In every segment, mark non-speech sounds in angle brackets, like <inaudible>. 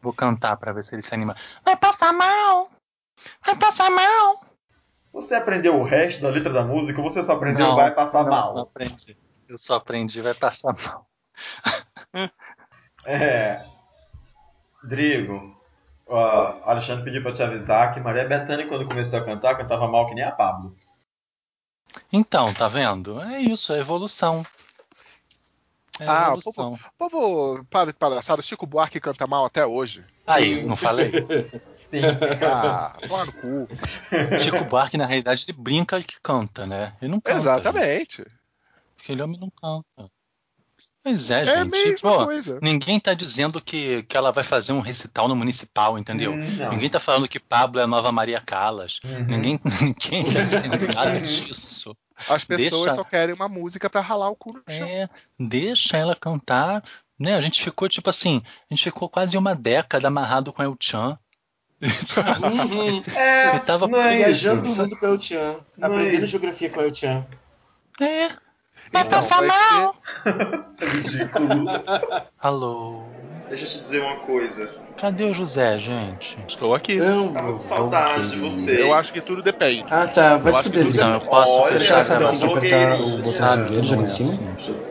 Vou cantar para ver se ele se anima. Vai passar mal! Vai passar mal! Você aprendeu o resto da letra da música ou você só aprendeu não, vai passar não, mal? Não aprendi. Eu só aprendi vai passar mal. <laughs> é. Drigo, uh, Alexandre pediu para te avisar que Maria Bethânia, quando começou a cantar, cantava mal que nem a Pablo. Então, tá vendo? É isso, é evolução. É ah, o povo, povo para de palhaçada, Chico Buarque canta mal até hoje. Aí, não falei? Sim. Ah, claro cu. Chico Buarque, na realidade, ele brinca que canta, né? Ele não canta. Exatamente. Gente. Aquele homem não canta. Pois é, é gente. Pô, ninguém tá dizendo que, que ela vai fazer um recital no municipal, entendeu? Hum, não. Ninguém tá falando que Pablo é a nova Maria Callas. Uhum. Ninguém, <laughs> ninguém tá dizendo nada disso. As pessoas deixa... só querem uma música para ralar o cu no chão. É, deixa ela cantar. Né? A gente ficou, tipo assim, a gente ficou quase uma década amarrado com El Chan. Uhum. <laughs> É, e tava é viajando o mundo com El Chan, aprendendo é geografia com El Chan. É. Vai então, passar mal. Ser... é <laughs> ridículo. Alô. Deixa eu te dizer uma coisa. Cadê o José, gente? Estou aqui. Não, Tava com saudade de você. Eu acho que tudo depende. Ah, tá. Vai se fuder, Não, eu posso. Olha, Você já sabe que tem que apertar o botão de ali em cima?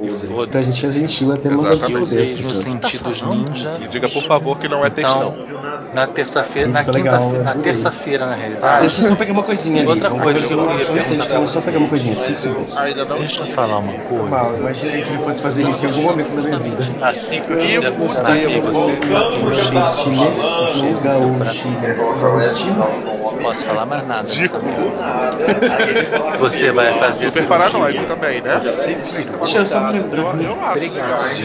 Então a gente é gentil até mandar se fuder as pessoas. sentidos ninja. E diga, por favor, que não é textão. Então, na terça-feira, na quinta-feira, na terça-feira, na realidade. Deixa eu só pegar uma coisinha ali. Outra coisa eu só pegar uma coisinha. Cinco segundos. Deixa eu falar uma coisa. Mal, imaginei que ele fosse fazer isso em algum momento da minha vida. Assim que eu ia você destino gaúcho Posso falar mais nada. Dico. Você vai fazer Super paranoico também, né? Deixa eu só me lembrar. Eu acho.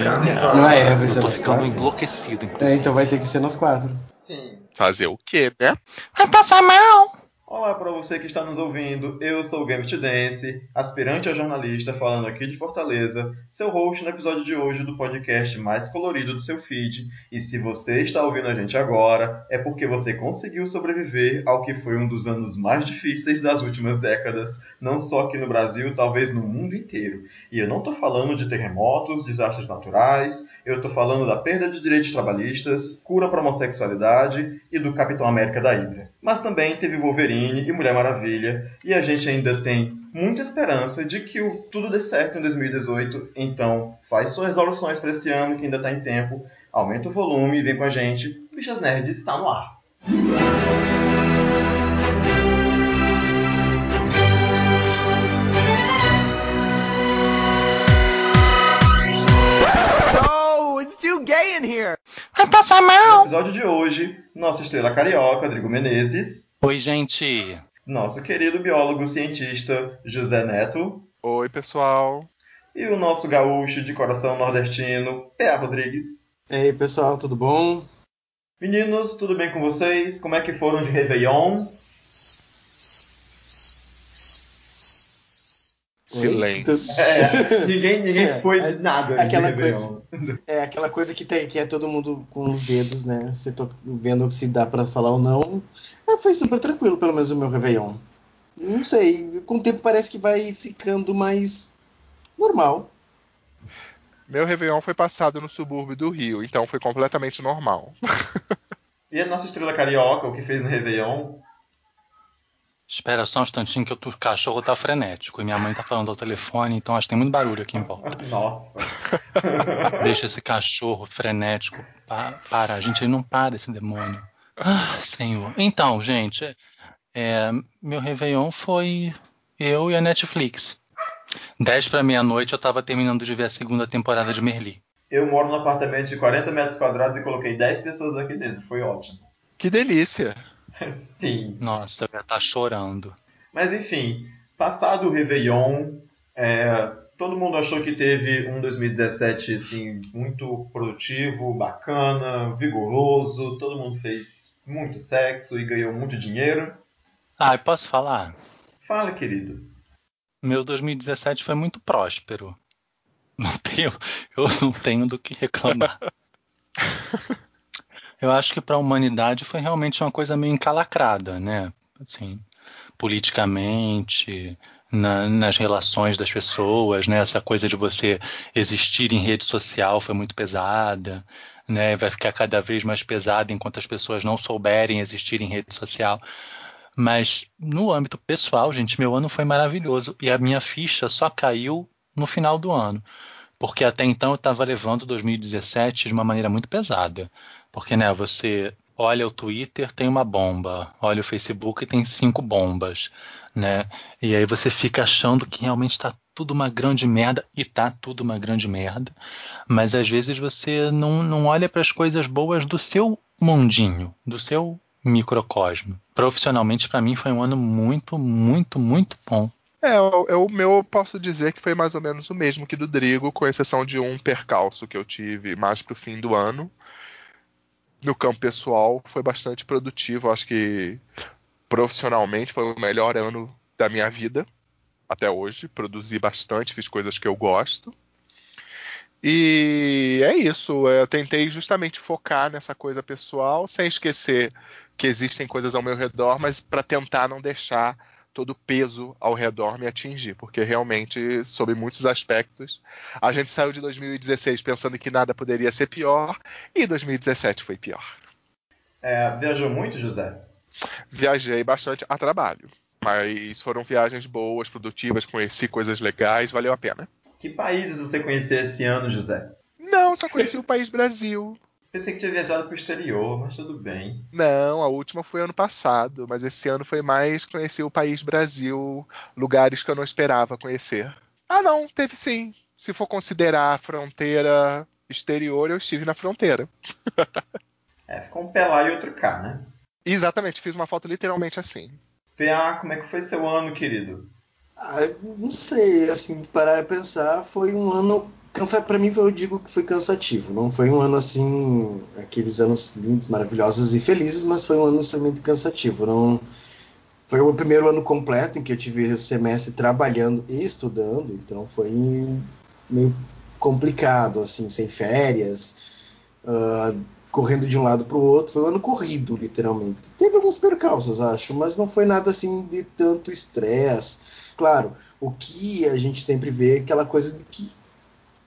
Não é, vai ser Tô ficando enlouquecido. É, então vai ter que ser nós quatro. Sim. Fazer o quê, né? Vai passar mal. Olá para você que está nos ouvindo, eu sou o Gambit Dance, aspirante a jornalista falando aqui de Fortaleza, seu host no episódio de hoje do podcast mais colorido do seu feed. E se você está ouvindo a gente agora, é porque você conseguiu sobreviver ao que foi um dos anos mais difíceis das últimas décadas, não só aqui no Brasil, talvez no mundo inteiro. E eu não estou falando de terremotos, desastres naturais, eu estou falando da perda de direitos trabalhistas, cura para homossexualidade e do Capitão América da Hydra. Mas também teve Wolverine e Mulher Maravilha, e a gente ainda tem muita esperança de que tudo dê certo em 2018. Então, faz suas resoluções para esse ano que ainda está em tempo, aumenta o volume e vem com a gente. Bichas Nerds está no ar. Gay in here. Vai passar mal. No episódio de hoje, nossa estrela carioca, Rodrigo Menezes. Oi, gente. Nosso querido biólogo cientista José Neto. Oi, pessoal. E o nosso gaúcho de coração nordestino, Pé Rodrigues. E aí, pessoal, tudo bom? Meninos, tudo bem com vocês? Como é que foram de Réveillon? Silêncio. É, <laughs> ninguém ninguém é, foi de nada. Aquela coisa, é aquela coisa que, tem, que é todo mundo com os dedos, né? Você tô vendo se dá para falar ou não. É, foi super tranquilo, pelo menos o meu Réveillon. Não sei, com o tempo parece que vai ficando mais normal. Meu Réveillon foi passado no subúrbio do Rio, então foi completamente normal. <laughs> e a nossa estrela carioca, o que fez no Réveillon? Espera só um instantinho que o cachorro tá frenético e minha mãe tá falando ao telefone, então acho que tem muito barulho aqui em volta. <laughs> Nossa. <laughs> <laughs> Deixa esse cachorro frenético. Pa para, a gente ele não para esse demônio. Ah, senhor. Então, gente, é, meu Réveillon foi eu e a Netflix. 10 para meia-noite eu tava terminando de ver a segunda temporada de Merli. Eu moro num apartamento de 40 metros quadrados e coloquei 10 pessoas aqui dentro. Foi ótimo. Que delícia. <laughs> Sim. Nossa, eu ia estar tá chorando. Mas enfim, passado o Réveillon, é, todo mundo achou que teve um 2017 assim, muito produtivo, bacana, vigoroso, todo mundo fez muito sexo e ganhou muito dinheiro. Ah, posso falar? Fala, querido. Meu 2017 foi muito próspero. Não tenho, eu não tenho do que reclamar. <laughs> Eu acho que para a humanidade foi realmente uma coisa meio encalacrada, né? Assim, politicamente, na, nas relações das pessoas, né? Essa coisa de você existir em rede social foi muito pesada. né? Vai ficar cada vez mais pesado enquanto as pessoas não souberem existir em rede social. Mas no âmbito pessoal, gente, meu ano foi maravilhoso e a minha ficha só caiu no final do ano. Porque até então eu estava levando 2017 de uma maneira muito pesada. Porque, né, você olha o Twitter, tem uma bomba. Olha o Facebook, tem cinco bombas, né? E aí você fica achando que realmente está tudo uma grande merda e tá tudo uma grande merda. Mas às vezes você não, não olha para as coisas boas do seu mundinho, do seu microcosmo. Profissionalmente, para mim, foi um ano muito, muito, muito bom. É, o meu eu posso dizer que foi mais ou menos o mesmo que do Drigo, com exceção de um percalço que eu tive mais pro fim do ano. No campo pessoal, foi bastante produtivo. Acho que profissionalmente foi o melhor ano da minha vida até hoje. Produzi bastante, fiz coisas que eu gosto. E é isso. Eu tentei justamente focar nessa coisa pessoal, sem esquecer que existem coisas ao meu redor, mas para tentar não deixar todo o peso ao redor me atingir, porque realmente, sob muitos aspectos, a gente saiu de 2016 pensando que nada poderia ser pior, e 2017 foi pior. É, viajou muito, José? Viajei bastante a trabalho, mas foram viagens boas, produtivas, conheci coisas legais, valeu a pena. Que países você conheceu esse ano, José? Não, só conheci o país Brasil. Pensei que tinha viajado para o exterior, mas tudo bem. Não, a última foi ano passado, mas esse ano foi mais conhecer o país Brasil, lugares que eu não esperava conhecer. Ah, não, teve sim. Se for considerar a fronteira exterior, eu estive na fronteira. <laughs> é, ficou um pé lá e outro cá, né? Exatamente, fiz uma foto literalmente assim. PA, como é que foi seu ano, querido? Ah, não sei, assim, parar e pensar, foi um ano. Cansa... Para mim, eu digo que foi cansativo. Não foi um ano assim, aqueles anos lindos, maravilhosos e felizes, mas foi um ano extremamente cansativo. Não foi o primeiro ano completo em que eu tive o semestre trabalhando e estudando, então foi meio complicado, assim, sem férias, uh, correndo de um lado para o outro. Foi um ano corrido, literalmente. Teve alguns percalços, acho, mas não foi nada assim de tanto estresse Claro, o que a gente sempre vê é aquela coisa de que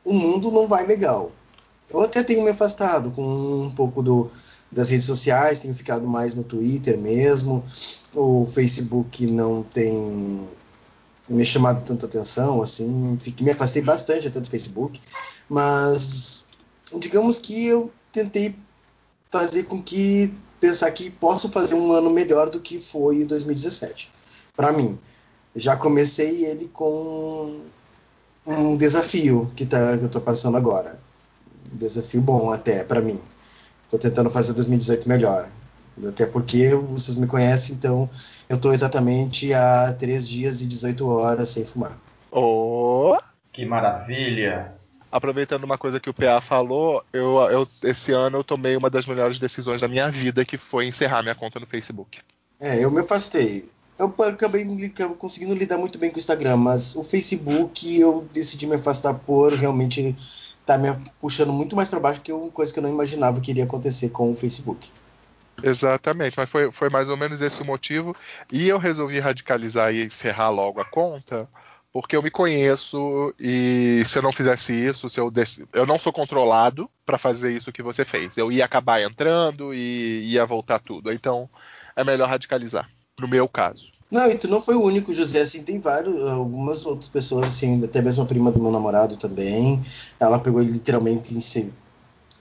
o mundo não vai legal. Eu até tenho me afastado com um pouco do, das redes sociais, tenho ficado mais no Twitter mesmo. O Facebook não tem me chamado tanta atenção, assim, me afastei bastante até do Facebook, mas digamos que eu tentei fazer com que pensar que posso fazer um ano melhor do que foi 2017 para mim já comecei ele com um desafio que, tá, que eu estou passando agora. Um desafio bom até para mim. Estou tentando fazer 2018 melhor. Até porque vocês me conhecem, então eu estou exatamente há 3 dias e 18 horas sem fumar. Oh! Que maravilha! Aproveitando uma coisa que o PA falou, eu, eu, esse ano eu tomei uma das melhores decisões da minha vida, que foi encerrar minha conta no Facebook. É, eu me afastei eu acabei conseguindo lidar muito bem com o Instagram, mas o Facebook eu decidi me afastar por realmente estar tá me puxando muito mais para baixo que uma coisa que eu não imaginava que iria acontecer com o Facebook. Exatamente, mas foi, foi mais ou menos esse o motivo. E eu resolvi radicalizar e encerrar logo a conta, porque eu me conheço e se eu não fizesse isso, se eu, eu não sou controlado para fazer isso que você fez. Eu ia acabar entrando e ia voltar tudo. Então é melhor radicalizar no meu caso. Não, e tu não foi o único, José, assim, tem vários, algumas outras pessoas, assim, até mesmo a prima do meu namorado também, ela pegou ele literalmente em si.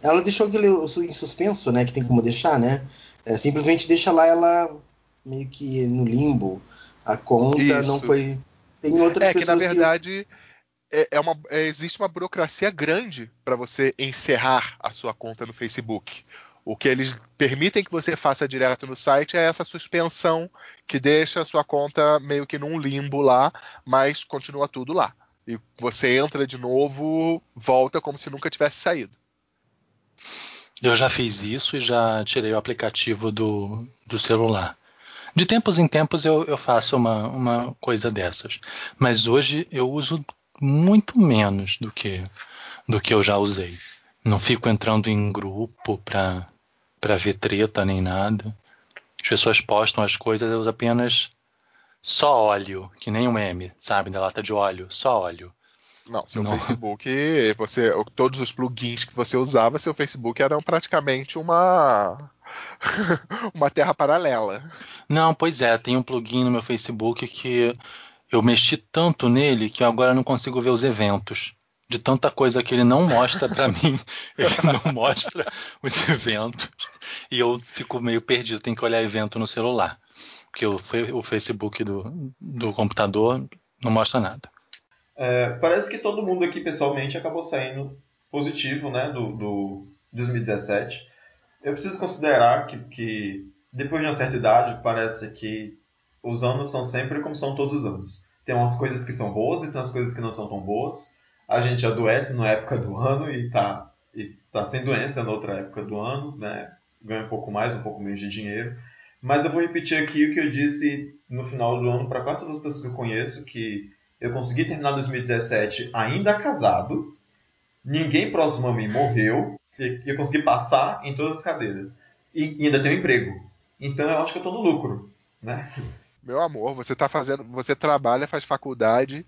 Ela deixou aquele em suspenso, né, que tem como deixar, né, é, simplesmente deixa lá ela meio que no limbo, a conta Isso. não foi... Tem outras é, pessoas que na verdade... Que... É, é uma, é, existe uma burocracia grande para você encerrar a sua conta no Facebook. O que eles permitem que você faça direto no site é essa suspensão que deixa a sua conta meio que num limbo lá, mas continua tudo lá. E você entra de novo, volta como se nunca tivesse saído. Eu já fiz isso e já tirei o aplicativo do, do celular. De tempos em tempos eu, eu faço uma, uma coisa dessas. Mas hoje eu uso muito menos do que, do que eu já usei. Não fico entrando em grupo para para ver treta nem nada. As pessoas postam as coisas, eu apenas só óleo, que nem um meme, sabe, da lata de óleo, só óleo. Não, seu não. Facebook, você, todos os plugins que você usava, seu Facebook eram praticamente uma <laughs> uma terra paralela. Não, pois é, tem um plugin no meu Facebook que eu mexi tanto nele que agora não consigo ver os eventos. De tanta coisa que ele não mostra para <laughs> mim, ele não mostra os eventos. E eu fico meio perdido, tenho que olhar evento no celular. Porque o, o Facebook do, do computador não mostra nada. É, parece que todo mundo aqui pessoalmente acabou saindo positivo né, do, do 2017. Eu preciso considerar que, que depois de uma certa idade, parece que os anos são sempre como são todos os anos. Tem umas coisas que são boas e tem umas coisas que não são tão boas. A gente adoece na época do ano e está e tá sem doença na outra época do ano, né? ganha um pouco mais, um pouco menos de dinheiro. Mas eu vou repetir aqui o que eu disse no final do ano para quase todas as pessoas que eu conheço, que eu consegui terminar 2017 ainda casado, ninguém próximo a mim morreu, e eu consegui passar em todas as cadeiras. E, e ainda tenho um emprego. Então eu acho que eu estou no lucro, né? Meu amor, você tá fazendo, você trabalha, faz faculdade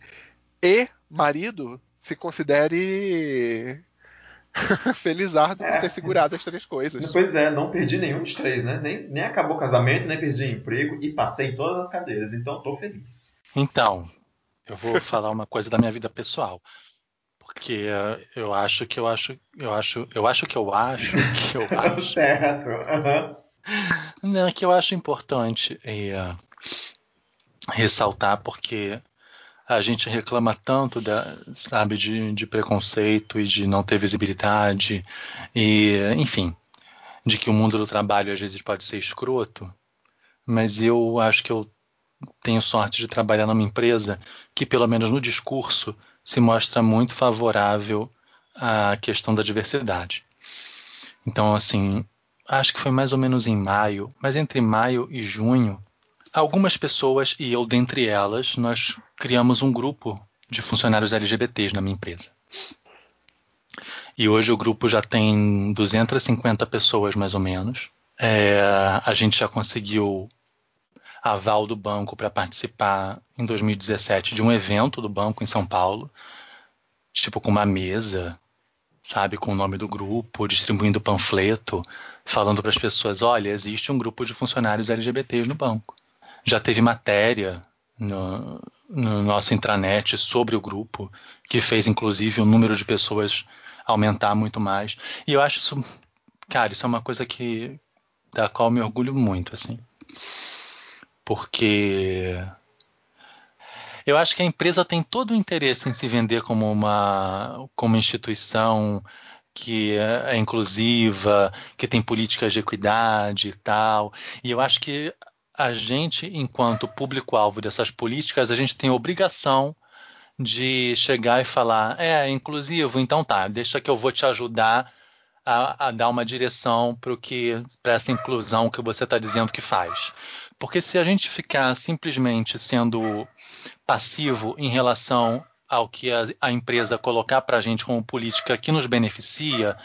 e marido, se considere <laughs> felizardo é. por ter segurado as três coisas. Pois é, não perdi nenhum dos três, né? Nem, nem acabou o casamento, nem perdi emprego e passei em todas as cadeiras, então tô feliz. Então, eu vou <laughs> falar uma coisa da minha vida pessoal. Porque uh, eu acho que eu acho, eu acho, eu acho que eu acho <laughs> que eu acho. certo. Uhum. Não, que eu acho importante uh, ressaltar porque a gente reclama tanto da, sabe, de, de preconceito e de não ter visibilidade e, enfim, de que o mundo do trabalho às vezes pode ser escroto. Mas eu acho que eu tenho sorte de trabalhar numa empresa que, pelo menos no discurso, se mostra muito favorável à questão da diversidade. Então, assim, acho que foi mais ou menos em maio, mas entre maio e junho, algumas pessoas, e eu dentre elas, nós criamos um grupo de funcionários LGBTs na minha empresa. E hoje o grupo já tem 250 pessoas, mais ou menos. É, a gente já conseguiu aval do banco para participar em 2017 de um evento do banco em São Paulo, tipo com uma mesa, sabe, com o nome do grupo, distribuindo panfleto, falando para as pessoas: olha, existe um grupo de funcionários LGBTs no banco. Já teve matéria no, no nosso intranet sobre o grupo, que fez inclusive o número de pessoas aumentar muito mais. E eu acho isso, cara, isso é uma coisa que da qual me orgulho muito, assim porque eu acho que a empresa tem todo o interesse em se vender como uma como instituição que é, é inclusiva, que tem políticas de equidade e tal. E eu acho que a gente, enquanto público-alvo dessas políticas, a gente tem obrigação de chegar e falar: é, é inclusivo, então tá, deixa que eu vou te ajudar a, a dar uma direção para essa inclusão que você está dizendo que faz. Porque se a gente ficar simplesmente sendo passivo em relação ao que a, a empresa colocar para a gente como política que nos beneficia,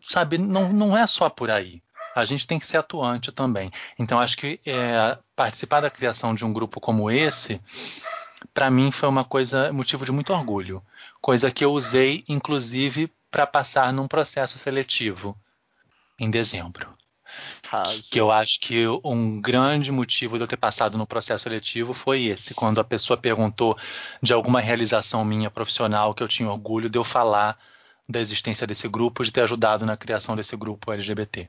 sabe, não, não é só por aí. A gente tem que ser atuante também. Então, acho que é, participar da criação de um grupo como esse, para mim, foi uma coisa, motivo de muito orgulho. Coisa que eu usei, inclusive, para passar num processo seletivo em dezembro. Que eu acho que um grande motivo de eu ter passado no processo seletivo foi esse, quando a pessoa perguntou de alguma realização minha profissional que eu tinha orgulho de eu falar da existência desse grupo, de ter ajudado na criação desse grupo LGBT.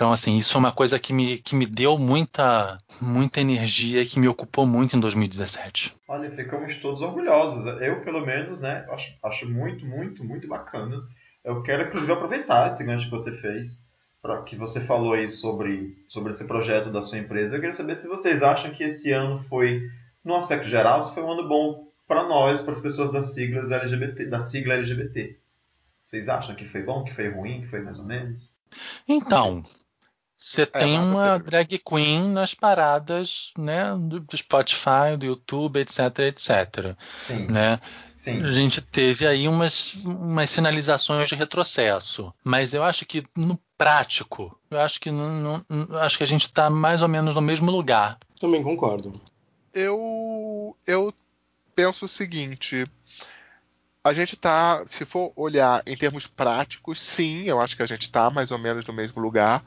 Então, assim, isso é uma coisa que me, que me deu muita, muita energia e que me ocupou muito em 2017. Olha, ficamos todos orgulhosos. Eu, pelo menos, né, acho, acho muito, muito, muito bacana. Eu quero, inclusive, aproveitar esse gancho que você fez para que você falou aí sobre, sobre esse projeto da sua empresa. Eu queria saber se vocês acham que esse ano foi, no aspecto geral, se foi um ano bom para nós, para as pessoas das siglas LGBT, da sigla LGBT. Vocês acham que foi bom, que foi ruim, que foi mais ou menos? Então, você é, tem uma você... drag queen nas paradas, né, do Spotify, do YouTube, etc, etc. Sim. Né? Sim. A gente teve aí umas, umas sinalizações de retrocesso, mas eu acho que no prático. Eu acho que não, não acho que a gente está mais ou menos no mesmo lugar. Também concordo. Eu eu penso o seguinte: a gente está, se for olhar em termos práticos, sim, eu acho que a gente está mais ou menos no mesmo lugar.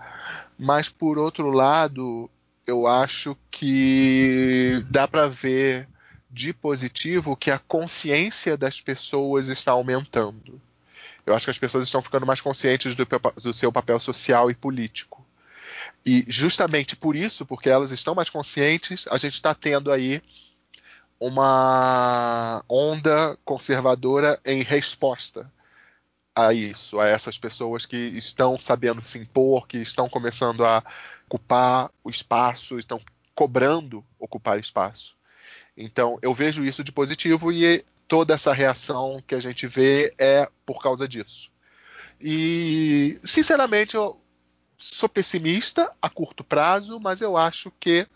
Mas por outro lado, eu acho que dá para ver de positivo que a consciência das pessoas está aumentando. Eu acho que as pessoas estão ficando mais conscientes do, do seu papel social e político. E justamente por isso, porque elas estão mais conscientes, a gente está tendo aí uma onda conservadora em resposta a isso, a essas pessoas que estão sabendo se impor, que estão começando a ocupar o espaço, estão cobrando ocupar espaço. Então, eu vejo isso de positivo e toda essa reação que a gente vê é por causa disso. E, sinceramente, eu sou pessimista a curto prazo, mas eu acho que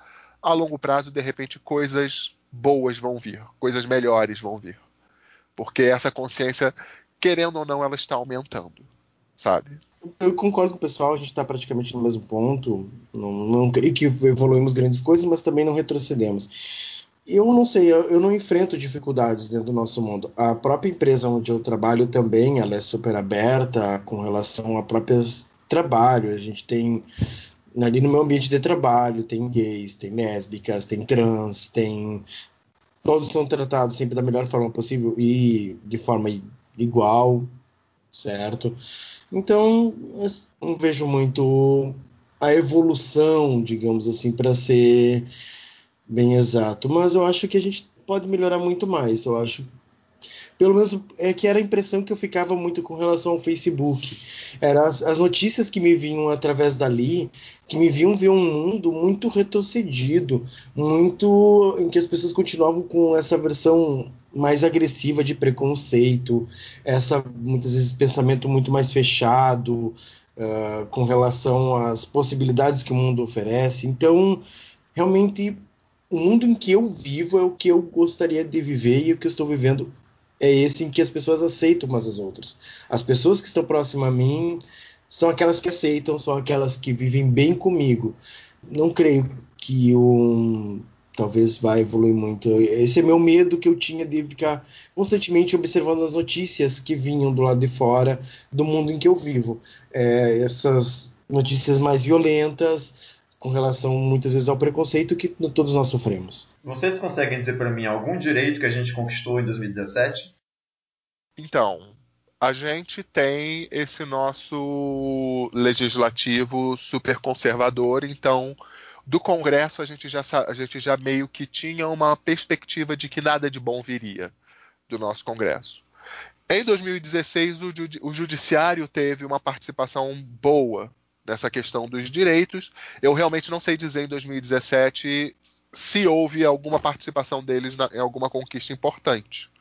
a longo prazo, de repente, coisas boas vão vir, coisas melhores vão vir. Porque essa consciência, querendo ou não, ela está aumentando, sabe? Eu concordo com o pessoal, a gente está praticamente no mesmo ponto. Não, não creio que evoluímos grandes coisas, mas também não retrocedemos. Eu não sei, eu, eu, não enfrento dificuldades dentro do nosso mundo. A própria empresa onde eu trabalho também, ela é super aberta com relação a próprias trabalho. A gente tem ali no meu ambiente de trabalho tem gays, tem lésbicas, tem trans, tem todos são tratados sempre da melhor forma possível e de forma igual, certo? Então, não vejo muito a evolução, digamos assim, para ser bem exato, mas eu acho que a gente pode melhorar muito mais. Eu acho pelo menos é que era a impressão que eu ficava muito com relação ao Facebook. Eram as, as, notícias que me vinham através dali, que me viam ver um mundo muito retrocedido, muito em que as pessoas continuavam com essa versão mais agressiva de preconceito, essa muitas vezes pensamento muito mais fechado uh, com relação às possibilidades que o mundo oferece. Então, realmente o mundo em que eu vivo é o que eu gostaria de viver e o que eu estou vivendo é esse em que as pessoas aceitam umas às outras. As pessoas que estão próximas a mim são aquelas que aceitam, são aquelas que vivem bem comigo. Não creio que um talvez vai evoluir muito. Esse é meu medo que eu tinha de ficar constantemente observando as notícias que vinham do lado de fora do mundo em que eu vivo. É, essas notícias mais violentas, com relação muitas vezes ao preconceito que todos nós sofremos. Vocês conseguem dizer para mim algum direito que a gente conquistou em 2017? Então, a gente tem esse nosso legislativo super conservador, então do Congresso a gente já a gente já meio que tinha uma perspectiva de que nada de bom viria do nosso Congresso. Em 2016 o, o judiciário teve uma participação boa nessa questão dos direitos. Eu realmente não sei dizer em 2017 se houve alguma participação deles na, em alguma conquista importante,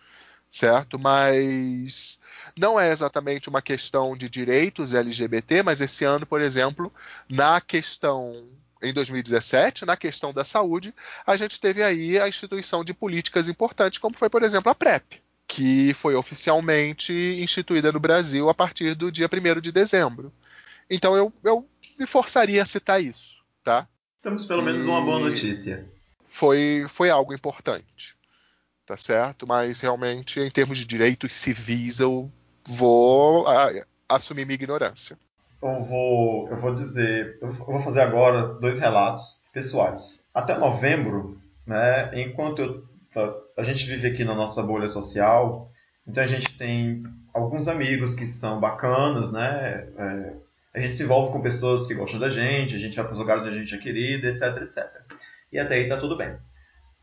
certo? Mas não é exatamente uma questão de direitos LGBT, mas esse ano, por exemplo, na questão em 2017, na questão da saúde, a gente teve aí a instituição de políticas importantes, como foi, por exemplo, a PrEP, que foi oficialmente instituída no Brasil a partir do dia 1 de dezembro. Então eu, eu me forçaria a citar isso, tá? Temos pelo menos uma boa notícia. Foi, foi algo importante, tá certo? Mas realmente, em termos de direitos civis, eu vou a, assumir minha ignorância. Eu vou, eu vou dizer, eu vou fazer agora dois relatos pessoais. Até novembro, né, enquanto eu, a gente vive aqui na nossa bolha social, então a gente tem alguns amigos que são bacanas, né? É, a gente se envolve com pessoas que gostam da gente, a gente vai para os lugares onde a gente é querido, etc, etc. E até aí está tudo bem.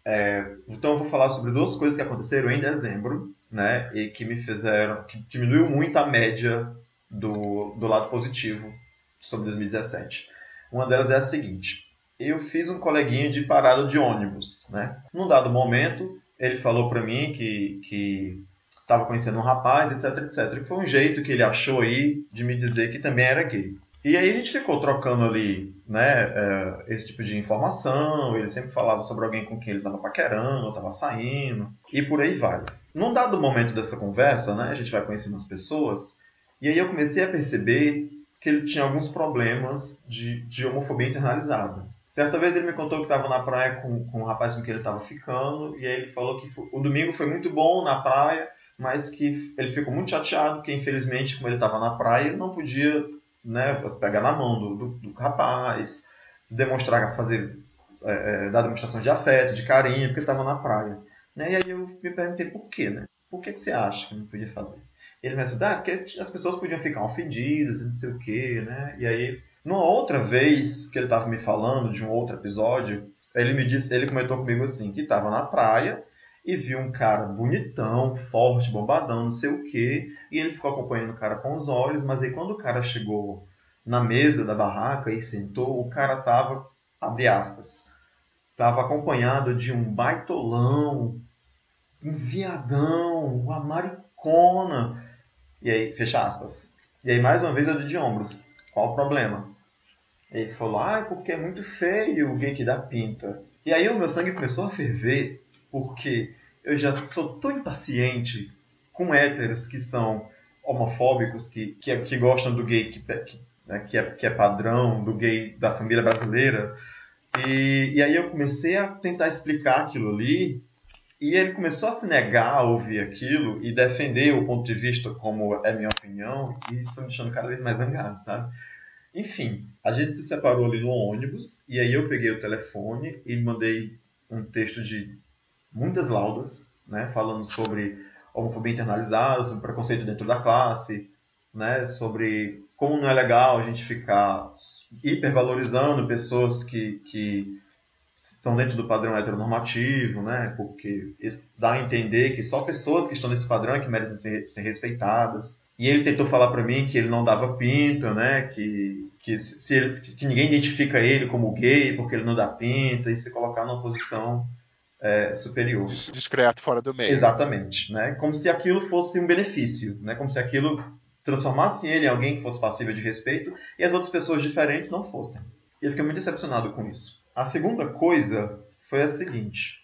É, então eu vou falar sobre duas coisas que aconteceram em dezembro, né, e que me fizeram, que diminuiu muito a média do, do lado positivo sobre 2017. Uma delas é a seguinte: eu fiz um coleguinha de parada de ônibus, né? Num dado momento, ele falou para mim que, que estava conhecendo um rapaz, etc, etc. E foi um jeito que ele achou aí de me dizer que também era gay. E aí a gente ficou trocando ali, né, é, esse tipo de informação. Ele sempre falava sobre alguém com quem ele estava paquerando, estava saindo, e por aí vai. Num dado momento dessa conversa, né, a gente vai conhecendo as pessoas, e aí eu comecei a perceber que ele tinha alguns problemas de, de homofobia internalizada. Certa vez ele me contou que estava na praia com, com um rapaz com quem ele estava ficando, e aí ele falou que foi, o domingo foi muito bom na praia, mas que ele ficou muito chateado, porque infelizmente, como ele estava na praia, ele não podia né, pegar na mão do, do, do rapaz, demonstrar, fazer, é, é dar demonstração de afeto, de carinho, porque estava na praia. Né? E aí eu me perguntei por quê, né? Por que, que você acha que não podia fazer? Ele me ajudou, ah, porque as pessoas podiam ficar ofendidas, não sei o quê, né? E aí, numa outra vez que ele estava me falando de um outro episódio, ele me disse, ele comentou comigo assim, que estava na praia e viu um cara bonitão, forte, bombadão, não sei o quê, e ele ficou acompanhando o cara com os olhos, mas aí quando o cara chegou na mesa da barraca e sentou, o cara tava, abre aspas, tava acompanhado de um baitolão, um viadão, uma maricona. E aí, fecha aspas. E aí, mais uma vez, eu dei de ombros. Qual o problema? Ele falou, ah, porque é muito feio o gay que dá pinta. E aí o meu sangue começou a ferver porque eu já sou tão impaciente com héteros que são homofóbicos, que, que, que gostam do gay que, que, né, que, é, que é padrão, do gay da família brasileira. E, e aí eu comecei a tentar explicar aquilo ali, e ele começou a se negar a ouvir aquilo e defender o ponto de vista como é minha opinião, e isso me deixando cada vez mais zangado, sabe? Enfim, a gente se separou ali no ônibus, e aí eu peguei o telefone e mandei um texto de muitas laudas, né, falando sobre homofobia internalizada, sobre preconceito dentro da classe, né, sobre como não é legal a gente ficar hipervalorizando pessoas que, que estão dentro do padrão heteronormativo, né, porque dá a entender que só pessoas que estão nesse padrão é que merecem ser, ser respeitadas. E ele tentou falar para mim que ele não dava pinta, né, que, que, se ele, que ninguém identifica ele como gay porque ele não dá pinta, e se colocar numa posição é, superior. Discreto, fora do meio. Exatamente. Né? Como se aquilo fosse um benefício, né? como se aquilo transformasse ele em alguém que fosse passível de respeito e as outras pessoas diferentes não fossem. E eu fiquei muito decepcionado com isso. A segunda coisa foi a seguinte.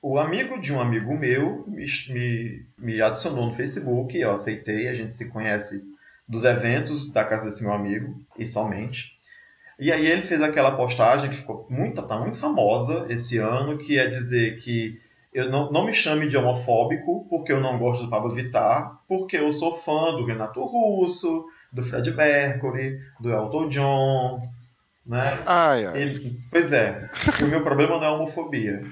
O amigo de um amigo meu me, me, me adicionou no Facebook, eu aceitei, a gente se conhece dos eventos da casa desse meu amigo, e somente. E aí ele fez aquela postagem que ficou muito, tá muito famosa esse ano, que é dizer que eu não, não me chame de homofóbico porque eu não gosto do Pablo Vittar, porque eu sou fã do Renato Russo, do Fred Mercury, do Elton John, né? Ai, ai. Ele, pois é, o meu problema não é homofobia.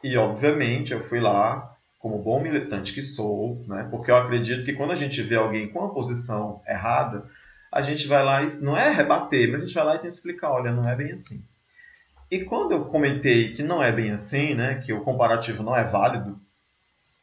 E obviamente eu fui lá como bom militante que sou, né? Porque eu acredito que quando a gente vê alguém com uma posição errada, a gente vai lá e não é rebater, mas a gente vai lá e tenta explicar, olha, não é bem assim. E quando eu comentei que não é bem assim, né, que o comparativo não é válido,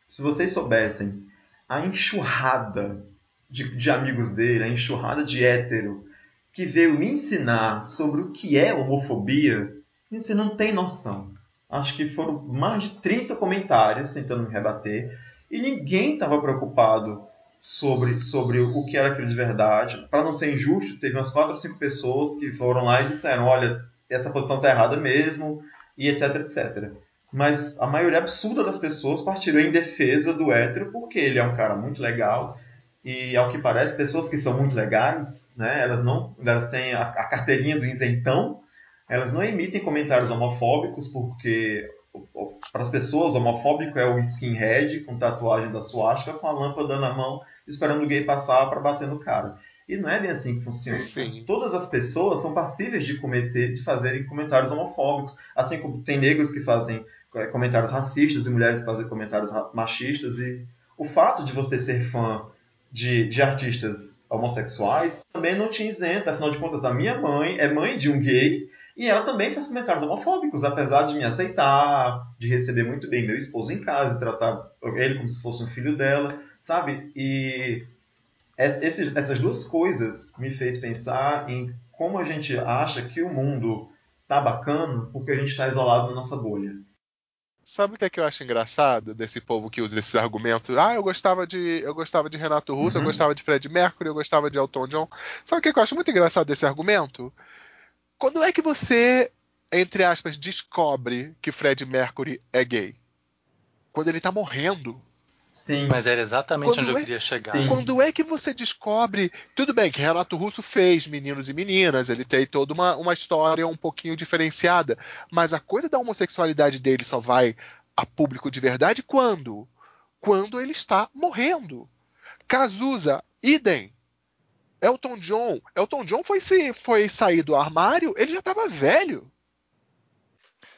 se vocês soubessem a enxurrada de, de amigos dele, a enxurrada de hétero que veio me ensinar sobre o que é homofobia, você não tem noção. Acho que foram mais de 30 comentários tentando me rebater e ninguém estava preocupado sobre, sobre o que era aquilo de verdade. Para não ser injusto, teve umas quatro ou cinco pessoas que foram lá e disseram: olha, essa posição está errada mesmo, e etc, etc. Mas a maioria absurda das pessoas partiu em defesa do hétero porque ele é um cara muito legal. E ao que parece, pessoas que são muito legais, né, elas não, elas têm a, a carteirinha do isentão, elas não emitem comentários homofóbicos porque para as pessoas, homofóbico é o skinhead com tatuagem da suástica com a lâmpada na mão esperando o gay passar para bater no cara. E não é bem assim que funciona. Sim. Todas as pessoas são passíveis de cometer, de fazerem comentários homofóbicos, assim como tem negros que fazem é, comentários racistas e mulheres que fazem comentários machistas e o fato de você ser fã de, de artistas homossexuais também não te isenta, afinal de contas a minha mãe é mãe de um gay e ela também faz comentários homofóbicos, apesar de me aceitar, de receber muito bem meu esposo em casa, e tratar ele como se fosse um filho dela sabe? E esses, essas duas coisas me fez pensar em como a gente acha que o mundo tá bacana porque a gente está isolado na nossa bolha. Sabe o que é que eu acho engraçado desse povo que usa esses argumentos? Ah, eu gostava de, eu gostava de Renato Russo, uhum. eu gostava de Fred Mercury, eu gostava de Elton John. Sabe o que, é que eu acho muito engraçado desse argumento? Quando é que você, entre aspas, descobre que Fred Mercury é gay? Quando ele tá morrendo. Sim. Mas era exatamente quando onde é, eu queria chegar. Sim. Quando é que você descobre. Tudo bem que Renato Russo fez Meninos e Meninas, ele tem toda uma, uma história um pouquinho diferenciada. Mas a coisa da homossexualidade dele só vai a público de verdade quando? quando ele está morrendo. Cazuza, idem. Elton John, Elton John foi, se, foi sair do armário, ele já estava velho.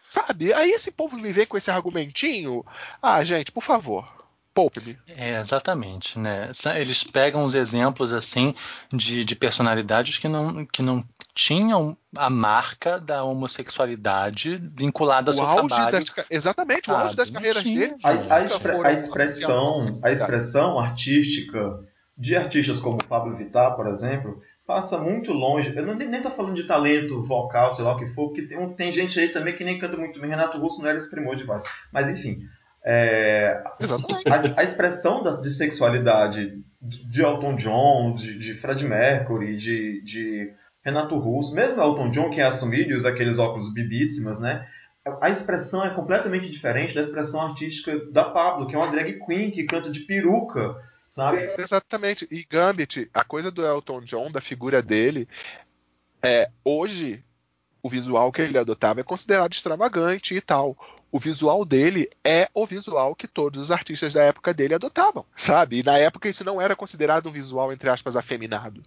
Sabe? Aí esse povo me vem com esse argumentinho. Ah, gente, por favor, poupe-me. É, exatamente, né? Eles pegam os exemplos assim de, de personalidades que não, que não tinham a marca da homossexualidade vinculada ao seu auge trabalho. Das, exatamente, o auge das carreiras dele. A, a, expre, a expressão, a expressão artística de artistas como Pablo Vittar, por exemplo, passa muito longe. Eu não, nem estou falando de talento vocal, sei lá o que for, porque tem, tem gente aí também que nem canta muito bem. Renato Russo não era esse primor de voz. Mas enfim. É, a, a, expressão da, de sexualidade de Elton John, de, de Fred Mercury, de, de Renato Russo, mesmo Elton John, que é assumido e usa aqueles óculos bibíssimas, né? A expressão é completamente diferente da expressão artística da Pablo, que é uma drag queen que canta de peruca Sabe? Exatamente. E Gambit, a coisa do Elton John, da figura dele, é hoje o visual que ele adotava é considerado extravagante e tal. O visual dele é o visual que todos os artistas da época dele adotavam, sabe? E na época isso não era considerado um visual, entre aspas, afeminado.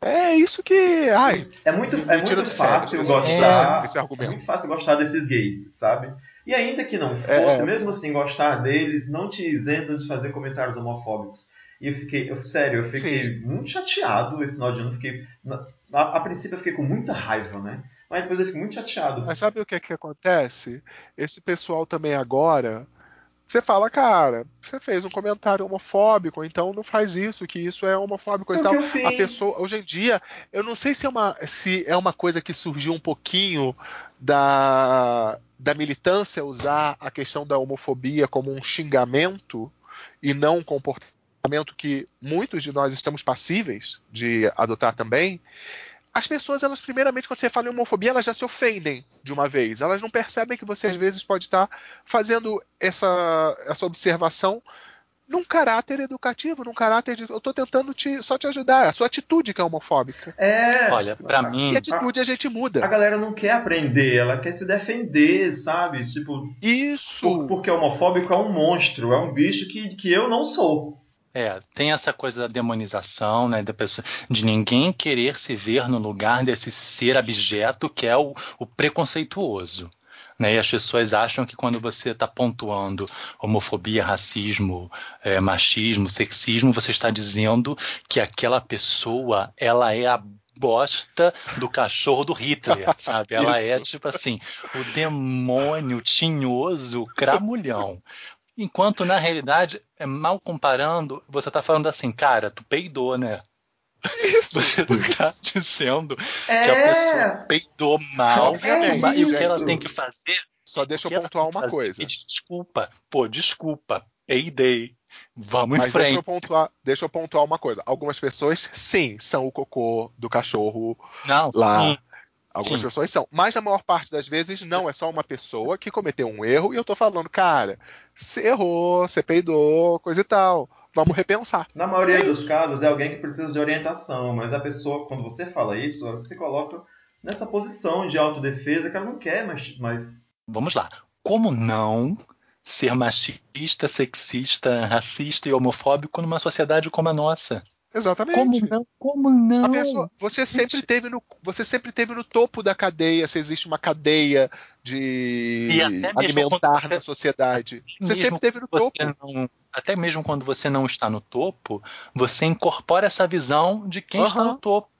É isso que. Ai, é muito, é muito fácil gostar. É, é muito fácil gostar desses gays, sabe? E ainda que não fosse, é, é... mesmo assim, gostar deles não te isenta de fazer comentários homofóbicos. E eu fiquei, eu, sério, eu fiquei Sim. muito chateado esse final de ano. Fiquei, a, a, princípio eu fiquei com muita raiva, né? Mas depois eu fiquei muito chateado. Mas sabe o que é que acontece? Esse pessoal também agora. Você fala, cara, você fez um comentário homofóbico, então não faz isso, que isso é homofóbico e tal. A pessoa, hoje em dia, eu não sei se é uma, se é uma coisa que surgiu um pouquinho da, da militância usar a questão da homofobia como um xingamento e não um comportamento que muitos de nós estamos passíveis de adotar também, as pessoas, elas primeiramente, quando você fala em homofobia, elas já se ofendem de uma vez. Elas não percebem que você, às vezes, pode estar fazendo essa, essa observação num caráter educativo, num caráter de eu tô tentando te, só te ajudar. A sua atitude que é homofóbica. É. Olha, para mim. E atitude a, a, gente muda. A galera não quer aprender, ela quer se defender, sabe? Tipo. Isso. Por, porque homofóbico é um monstro, é um bicho que, que eu não sou. É, tem essa coisa da demonização, né, da pessoa, de ninguém querer se ver no lugar desse ser abjeto que é o, o preconceituoso. Né? E as pessoas acham que quando você está pontuando homofobia, racismo, é, machismo, sexismo, você está dizendo que aquela pessoa ela é a bosta do cachorro do Hitler, sabe? <laughs> Ela é tipo assim, o demônio tinhoso cramulhão. Enquanto na realidade, é mal comparando, você está falando assim, cara, tu peidou, né? Isso. Você está dizendo é. que a pessoa peidou mal é e o que ela tem que fazer. Só deixa eu pontuar uma coisa. Desculpa, pô, desculpa, peidei. Vamos Mas em frente. Deixa eu, pontuar, deixa eu pontuar uma coisa. Algumas pessoas, sim, são o cocô do cachorro Não, lá. Sim. Algumas sim. pessoas são. Mas na maior parte das vezes, não. É só uma pessoa que cometeu um erro e eu tô falando, cara, você errou, você peidou, coisa e tal vamos repensar. Na maioria dos casos é alguém que precisa de orientação, mas a pessoa, quando você fala isso, você coloca nessa posição de autodefesa que ela não quer, mas. mas... Vamos lá. Como não ser machista, sexista, racista e homofóbico numa sociedade como a nossa? Exatamente. Como não? Como não? Pessoa, você sempre teve no, você sempre teve no topo da cadeia. Se existe uma cadeia de alimentar quando, na sociedade, você sempre teve no topo. Não, até mesmo quando você não está no topo, você incorpora essa visão de quem uhum. está no topo.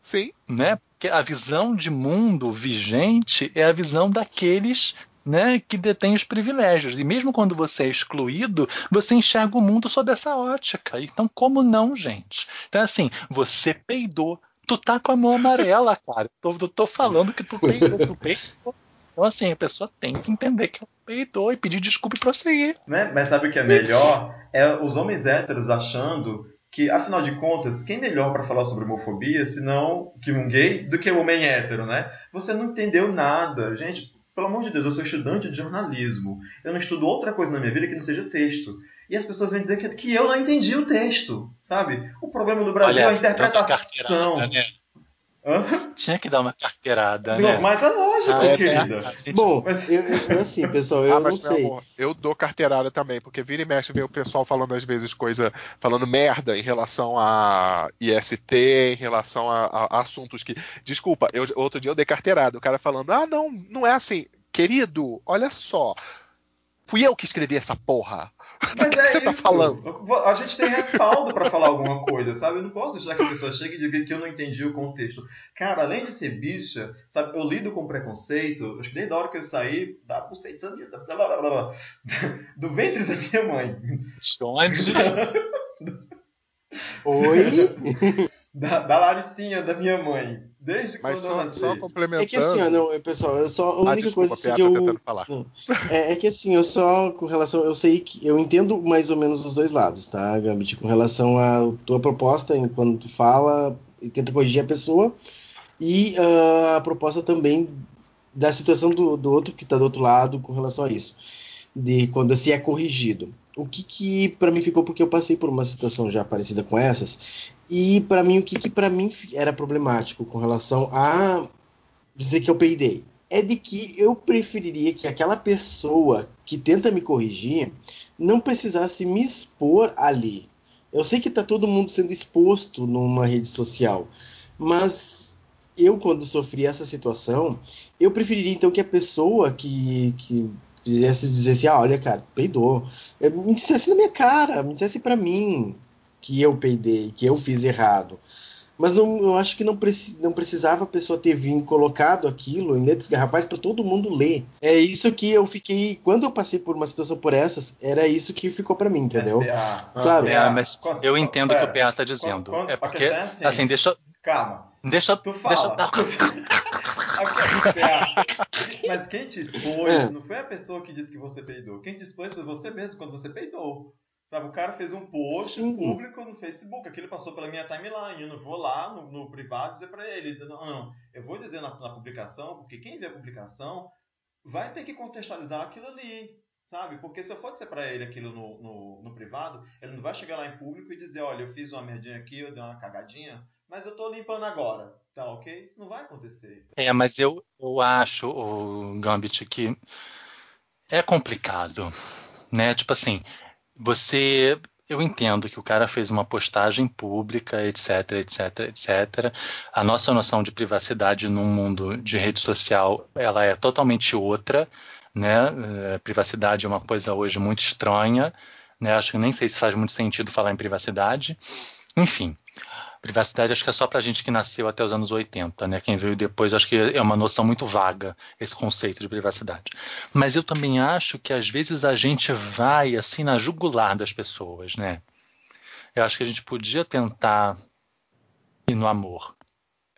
Sim. Né? Porque a visão de mundo vigente é a visão daqueles né, que detém os privilégios. E mesmo quando você é excluído, você enxerga o mundo sob essa ótica. Então, como não, gente? Então, assim, você peidou. Tu tá com a mão amarela, cara. Tô, tô falando que tu peidou, tu peidou. Então, assim, a pessoa tem que entender que ela peidou e pedir desculpa e prosseguir. Né? Mas sabe o que é melhor? É os homens héteros achando que, afinal de contas, quem melhor para falar sobre homofobia, senão que um gay, do que um homem hétero, né? Você não entendeu nada. Gente, pelo amor de Deus, eu sou estudante de jornalismo. Eu não estudo outra coisa na minha vida que não seja texto. E as pessoas vêm dizer que, que eu não entendi o texto, sabe? O problema do Brasil Olha, é a interpretação. Né? Hã? Tinha que dar uma carteirada, Não, né? mas é lógico, Ah, é, querida. gente- Bom, Mas- eu, eu- assim, pessoal, eu ah, não sei. amor, eu dou carteirada também, porque vira e mexe vê o pessoal falando às vezes coisa, falando merda em relação a IST, em relação a, a- a assuntos que. Desculpa, eu, outro dia eu dei carteirada, o cara falando, ah, não, não é assim. Querido, olha só. Fui eu que escrevi essa porra. Mas <laughs> O que é você tá isso. falando? A gente tem respaldo pra falar alguma coisa, sabe? Eu não posso deixar que a pessoa chegue e diga que eu não entendi o contexto. Cara, além de ser bicha, sabe, eu lido com preconceito, acho que desde a hora que eu saí da blá, blá, do ventre da minha mãe, Onde? <laughs> Oi? <laughs> da, da Laricinha da minha mãe, desde Mas quando eu só, nasci. só complementando. É que assim, ó, não, pessoal, eu só, a Ah, única desculpa, coisa assim, que eu. falar. É, é que assim, eu só com relação. Eu sei que. Eu entendo mais ou menos os dois lados, tá, Gambit? Com relação à tua proposta, quando tu fala e tenta corrigir a pessoa, e ah, a proposta também da situação do, do outro que tá do outro lado com relação a isso. De quando se é corrigido. O que que para mim ficou, porque eu passei por uma situação já parecida com essas, e para mim, o que que para mim era problemático com relação a dizer que eu peidei é de que eu preferiria que aquela pessoa que tenta me corrigir não precisasse me expor ali. Eu sei que está todo mundo sendo exposto numa rede social, mas eu, quando sofri essa situação, eu preferiria então que a pessoa que, que fizesse dizer assim: ah, olha, cara, peidou, me dissesse na minha cara, me dissesse para mim que eu peidei, que eu fiz errado. Mas não, eu acho que não, preci, não precisava a pessoa ter vindo colocado aquilo em letras garrafais para todo mundo ler. É isso que eu fiquei. Quando eu passei por uma situação por essas, era isso que ficou para mim, entendeu? SPA. Claro. É, mas Qual- eu entendo o que o PA tá dizendo. quando- É a porque, é assim. assim, deixa, Calma. deixa, Tu deixa <laughs> Aqui, <laughs> Mas quem te expôs É. não foi a pessoa que disse que você peidou. Quem te expôs foi você mesmo quando você peidou. Sabe, o cara fez um post Sim. público no Facebook, aquilo passou pela minha timeline. Eu não vou lá no, no privado dizer pra ele. Não, não, eu vou dizer na, na publicação, porque quem vê a publicação vai ter que contextualizar aquilo ali. Sabe? Porque se eu for dizer pra ele aquilo no, no, no privado, ele não vai chegar lá em público e dizer: olha, eu fiz uma merdinha aqui, eu dei uma cagadinha, mas eu tô limpando agora. Tá ok? Isso não vai acontecer. É, mas eu, eu acho, o Gambit, que é complicado, né? Tipo assim, você. Eu entendo que o cara fez uma postagem pública, etc, etc, etc. A nossa noção de privacidade num mundo de rede social, ela é totalmente outra, né? É, privacidade é uma coisa hoje muito estranha, né? Acho que nem sei se faz muito sentido falar em privacidade. Enfim, privacidade acho que é só pra gente que nasceu até os anos 80, né? Quem veio depois acho que é uma noção muito vaga esse conceito de privacidade. Mas eu também acho que às vezes a gente vai assim na jugular das pessoas, né? Eu acho que a gente podia tentar ir no amor.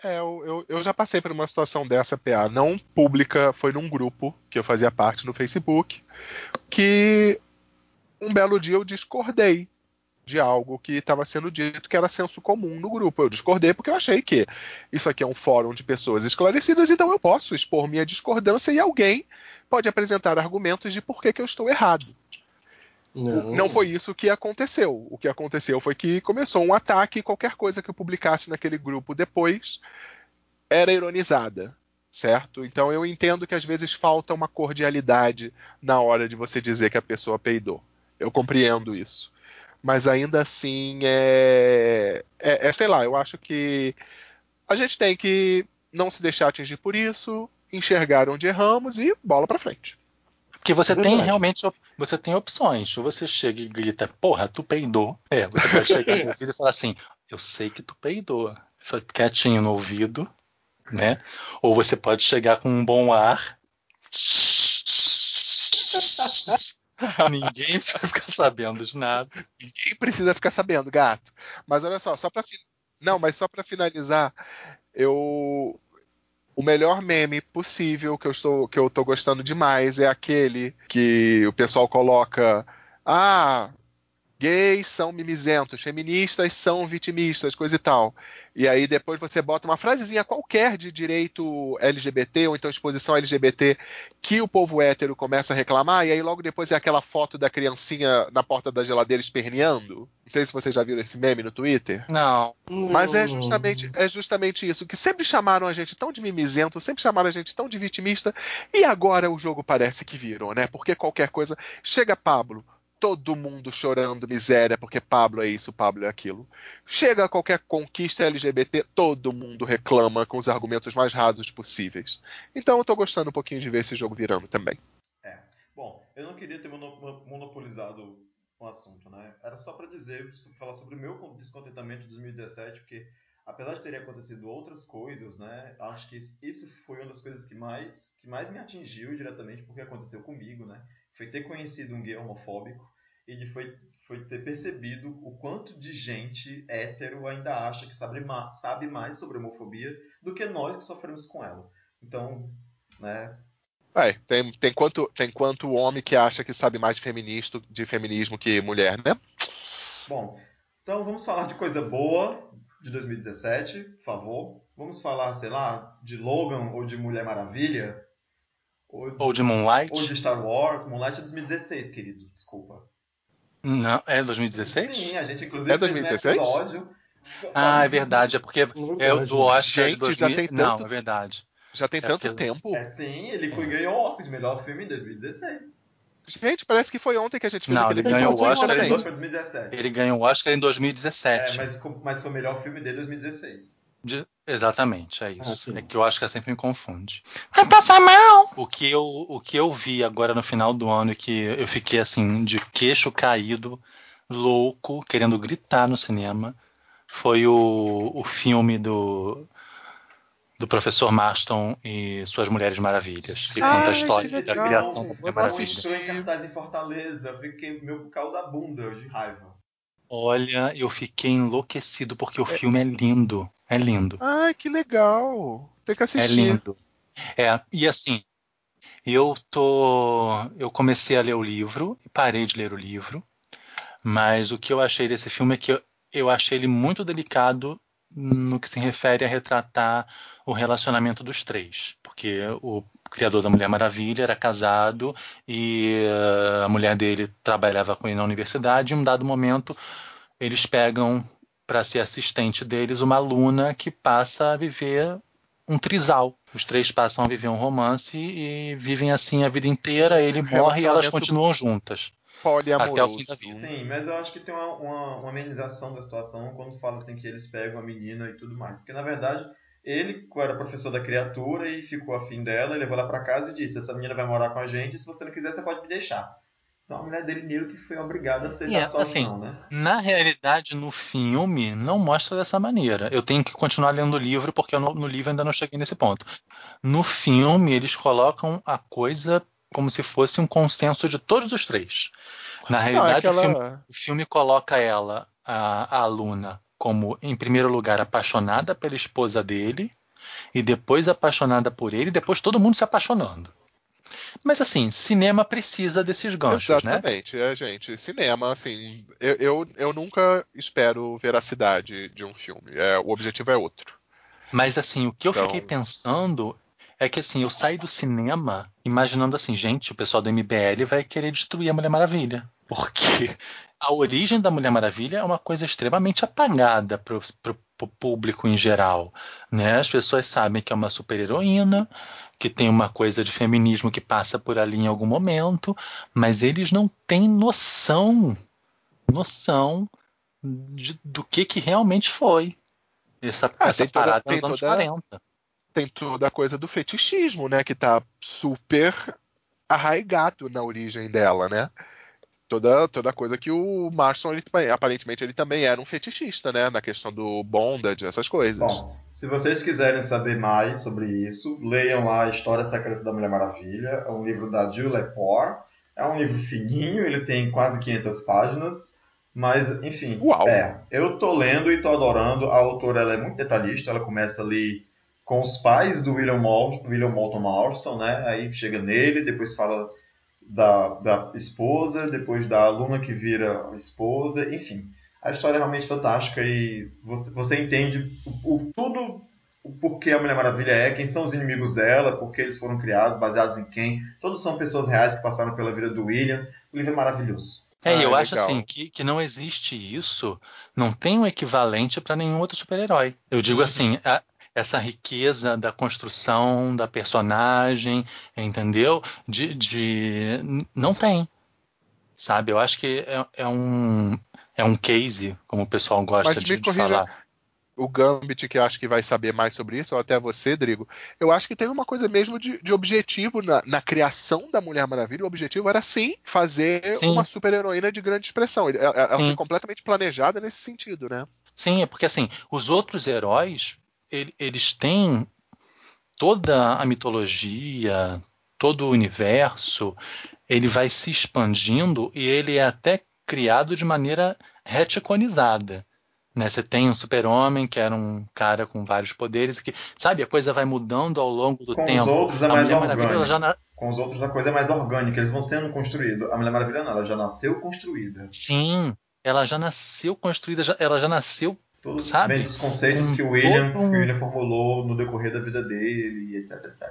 É, eu, eu, eu já passei por uma situação dessa, PA, não pública, foi num grupo que eu fazia parte no Facebook, que um belo dia eu discordei de algo que estava sendo dito que era senso comum no grupo. Eu discordei porque eu achei que isso aqui é um fórum de pessoas esclarecidas, então eu posso expor minha discordância e alguém pode apresentar argumentos de por que, que eu estou errado. Não, Não foi isso que aconteceu. O que aconteceu foi que começou um ataque e qualquer coisa que eu publicasse naquele grupo depois era ironizada, certo? Então eu entendo que às vezes falta uma cordialidade na hora de você dizer que a pessoa peidou. Eu compreendo isso. Mas ainda assim é, é, é sei lá, eu acho que a gente tem que não se deixar atingir por isso, enxergar onde erramos e bola pra frente. Porque você É tem realmente você tem opções. Ou você chega e grita, porra, tu peidou. É, você pode chegar no ouvido e falar assim, eu sei que tu peidou. Fica quietinho no ouvido, né? Ou você pode chegar com um bom ar. <laughs> <laughs> Ninguém vai ficar sabendo de nada. Ninguém precisa ficar sabendo, gato. Mas olha só, só para não, mas só para finalizar, eu o melhor meme possível que eu estou que eu tô gostando demais é aquele que o pessoal coloca ah gays são mimizentos, feministas são vitimistas, coisa e tal. E aí depois você bota uma frasezinha qualquer de direito LGBT ou então exposição LGBT que o povo hétero começa a reclamar, e aí logo depois é aquela foto da criancinha na porta da geladeira esperneando. Não sei se vocês já viram esse meme no Twitter. Não. Mas é justamente, é justamente isso, que sempre chamaram a gente tão de mimizento, sempre chamaram a gente tão de vitimista, e agora o jogo parece que virou, né? Porque qualquer coisa. Chega Pablo, todo mundo chorando miséria porque Pablo é isso, Pablo é aquilo. Chega qualquer conquista LGBT, todo mundo reclama com os argumentos mais rasos possíveis. Então eu tô gostando um pouquinho de ver esse jogo virando também. É. Bom, eu não queria ter monopolizado o assunto, né? Era só para dizer, falar sobre o meu descontentamento de 2017, porque apesar de terem acontecido outras coisas, né? Acho que isso foi uma das coisas que mais que mais me atingiu diretamente porque aconteceu comigo, né? Foi ter conhecido um gay homofóbico e de foi, foi ter percebido o quanto de gente hétero ainda acha que sabe, sabe mais sobre homofobia do que nós que sofremos com ela. Então, né? É, tem, tem, quanto, tem quanto homem que acha que sabe mais de, feminista, de feminismo que mulher, né? Bom, então vamos falar de coisa boa de 2017, por favor. Vamos falar, sei lá, de Logan ou de Mulher Maravilha. Ou, ou de Moonlight. Ou de Star Wars. Moonlight é 2016, querido. Desculpa. Não, é 2016? Sim, a gente inclusive é 2016? fez um episódio. Ah, é verdade. É porque é do Oscar gente, 2000... já tem tanto... Não, é verdade. Já tem É tanto porque- tempo. É, sim, ele foi, ganhou o Oscar de melhor filme em 2016. Gente, parece que foi ontem que a gente fez Não, aquele ele ganhou o Oscar em ontem. Oscar foi 2017. Ele ganhou o Oscar em 2017. É, mas, mas foi o melhor filme de 2016. De- Exatamente, é isso. Ah, sim. é que o Oscar sempre me confunde. Vai passar mal! O que, eu, o que eu vi agora no final do ano e que eu fiquei assim, de queixo caído, louco, querendo gritar no cinema, foi o, o filme do, do professor Marston e Suas Mulheres Maravilhas, que Ai, conta a que história da criação da Eu Mulher Maravilha. assisti. Estou em cartaz em Fortaleza, eu fiquei meu calo da bunda de raiva. Olha, eu fiquei enlouquecido porque o filme é lindo. É lindo. Ai, que legal. Tem que É assistir. lindo. É, e assim, eu tô. Eu comecei a ler o livro e parei de ler o livro. Mas o que eu achei desse filme é que eu, eu achei ele muito delicado no que se refere a retratar o relacionamento dos três. Porque o criador da Mulher Maravilha era casado e eh, a mulher dele trabalhava com ele na universidade. Em um dado momento, eles pegam para ser assistente deles uma aluna que passa a viver um trisal. Os três passam a viver um romance e vivem assim a vida inteira. Ele morre e elas continuam juntas. Poliamoroso. Até o fim da vida. Sim, mas eu acho que tem uma, uma, uma amenização da situação quando fala assim que eles pegam a menina e tudo mais. Porque na verdade, ele era professor da criatura e ficou afim dela, levou ela pra casa e disse: Essa menina vai morar com a gente, se você não quiser, você pode me deixar. Então a mulher dele meio que foi obrigada a aceitar E é, a situação, assim, né? Na realidade, no filme, não mostra dessa maneira. Eu tenho que continuar lendo o livro, porque eu no, no livro ainda não cheguei nesse ponto. No filme, eles colocam a coisa como se fosse um consenso de todos os três. Na Não, é realidade, aquela... o, filme, o filme coloca ela, a, a aluna, como, em primeiro lugar, apaixonada pela esposa dele, e depois apaixonada por ele, e depois todo mundo se apaixonando. Mas assim, cinema precisa desses ganchos, né? Exatamente, é, gente. Cinema, assim, eu, eu, eu nunca espero veracidade de um filme. É, o objetivo é outro. Mas assim, o que eu Então- fiquei pensando é que assim, eu saí do cinema imaginando assim, gente, o pessoal do MBL vai querer destruir a Mulher Maravilha. Porque a origem da Mulher Maravilha é uma coisa extremamente apagada pro, pro público em geral. Né? As pessoas sabem que é uma super-heroína, que tem uma coisa de feminismo que passa por ali em algum momento, mas eles não têm noção, noção de- do que, que realmente foi essa, Ah, essa toda- parada tem nos anos toda- 40. Tem toda a coisa do fetichismo, né? Que tá super arraigado na origem dela, né? Toda, toda coisa que o Marston, ele, aparentemente, ele também era um fetichista, né? Na questão do bondage, essas coisas. Bom, se vocês quiserem saber mais sobre isso, leiam lá A História Secreta da Mulher Maravilha. É um livro da Jill Lepore. É um livro fininho, ele tem quase 500 páginas. Mas, enfim, Uau. é. Eu tô lendo e tô adorando. A autora ela é muito detalhista. Ela começa ali com os pais do William, Mol William Moulton Marston, né? Aí chega nele, depois fala da, da esposa, depois da aluna que vira esposa, enfim. A história é realmente fantástica e você, você entende o, o, tudo o porquê a Mulher Maravilha é, quem são os inimigos dela, por que eles foram criados, baseados em quem. Todos são pessoas reais que passaram pela vida do William. O livro é maravilhoso. É, ah, eu acho legal. assim que, que não existe isso, não tem um equivalente para nenhum outro super-herói. Eu digo uhum. assim, a, essa riqueza da construção da personagem, entendeu? De, de não tem, sabe? Eu acho que é, é um é um case, como o pessoal gosta de, de falar o Gambit, que acho que vai saber mais sobre isso, ou até você, Drigo, eu acho que tem uma coisa mesmo de, de objetivo na, na, criação da Mulher Maravilha. O objetivo era sim fazer sim. uma super-heroína de grande expressão. Ela, ela foi completamente planejada nesse sentido, né? Sim, é porque assim, os outros heróis, ele, eles têm toda a mitologia, todo o universo, ele vai se expandindo e ele é até criado de maneira reticonizada. Né? Você tem um super-homem, que era um cara com vários poderes, que, sabe, a coisa vai mudando ao longo do com tempo. Os outros é mais orgânico. Já... Com os outros a coisa é mais orgânica, eles vão sendo construídos. A Mulher Maravilha não, ela já nasceu construída. Sim, ela já nasceu construída, ela já nasceu Todos sabe? Dos conceitos um que o William, que o William formulou no decorrer da vida dele, etc, etc.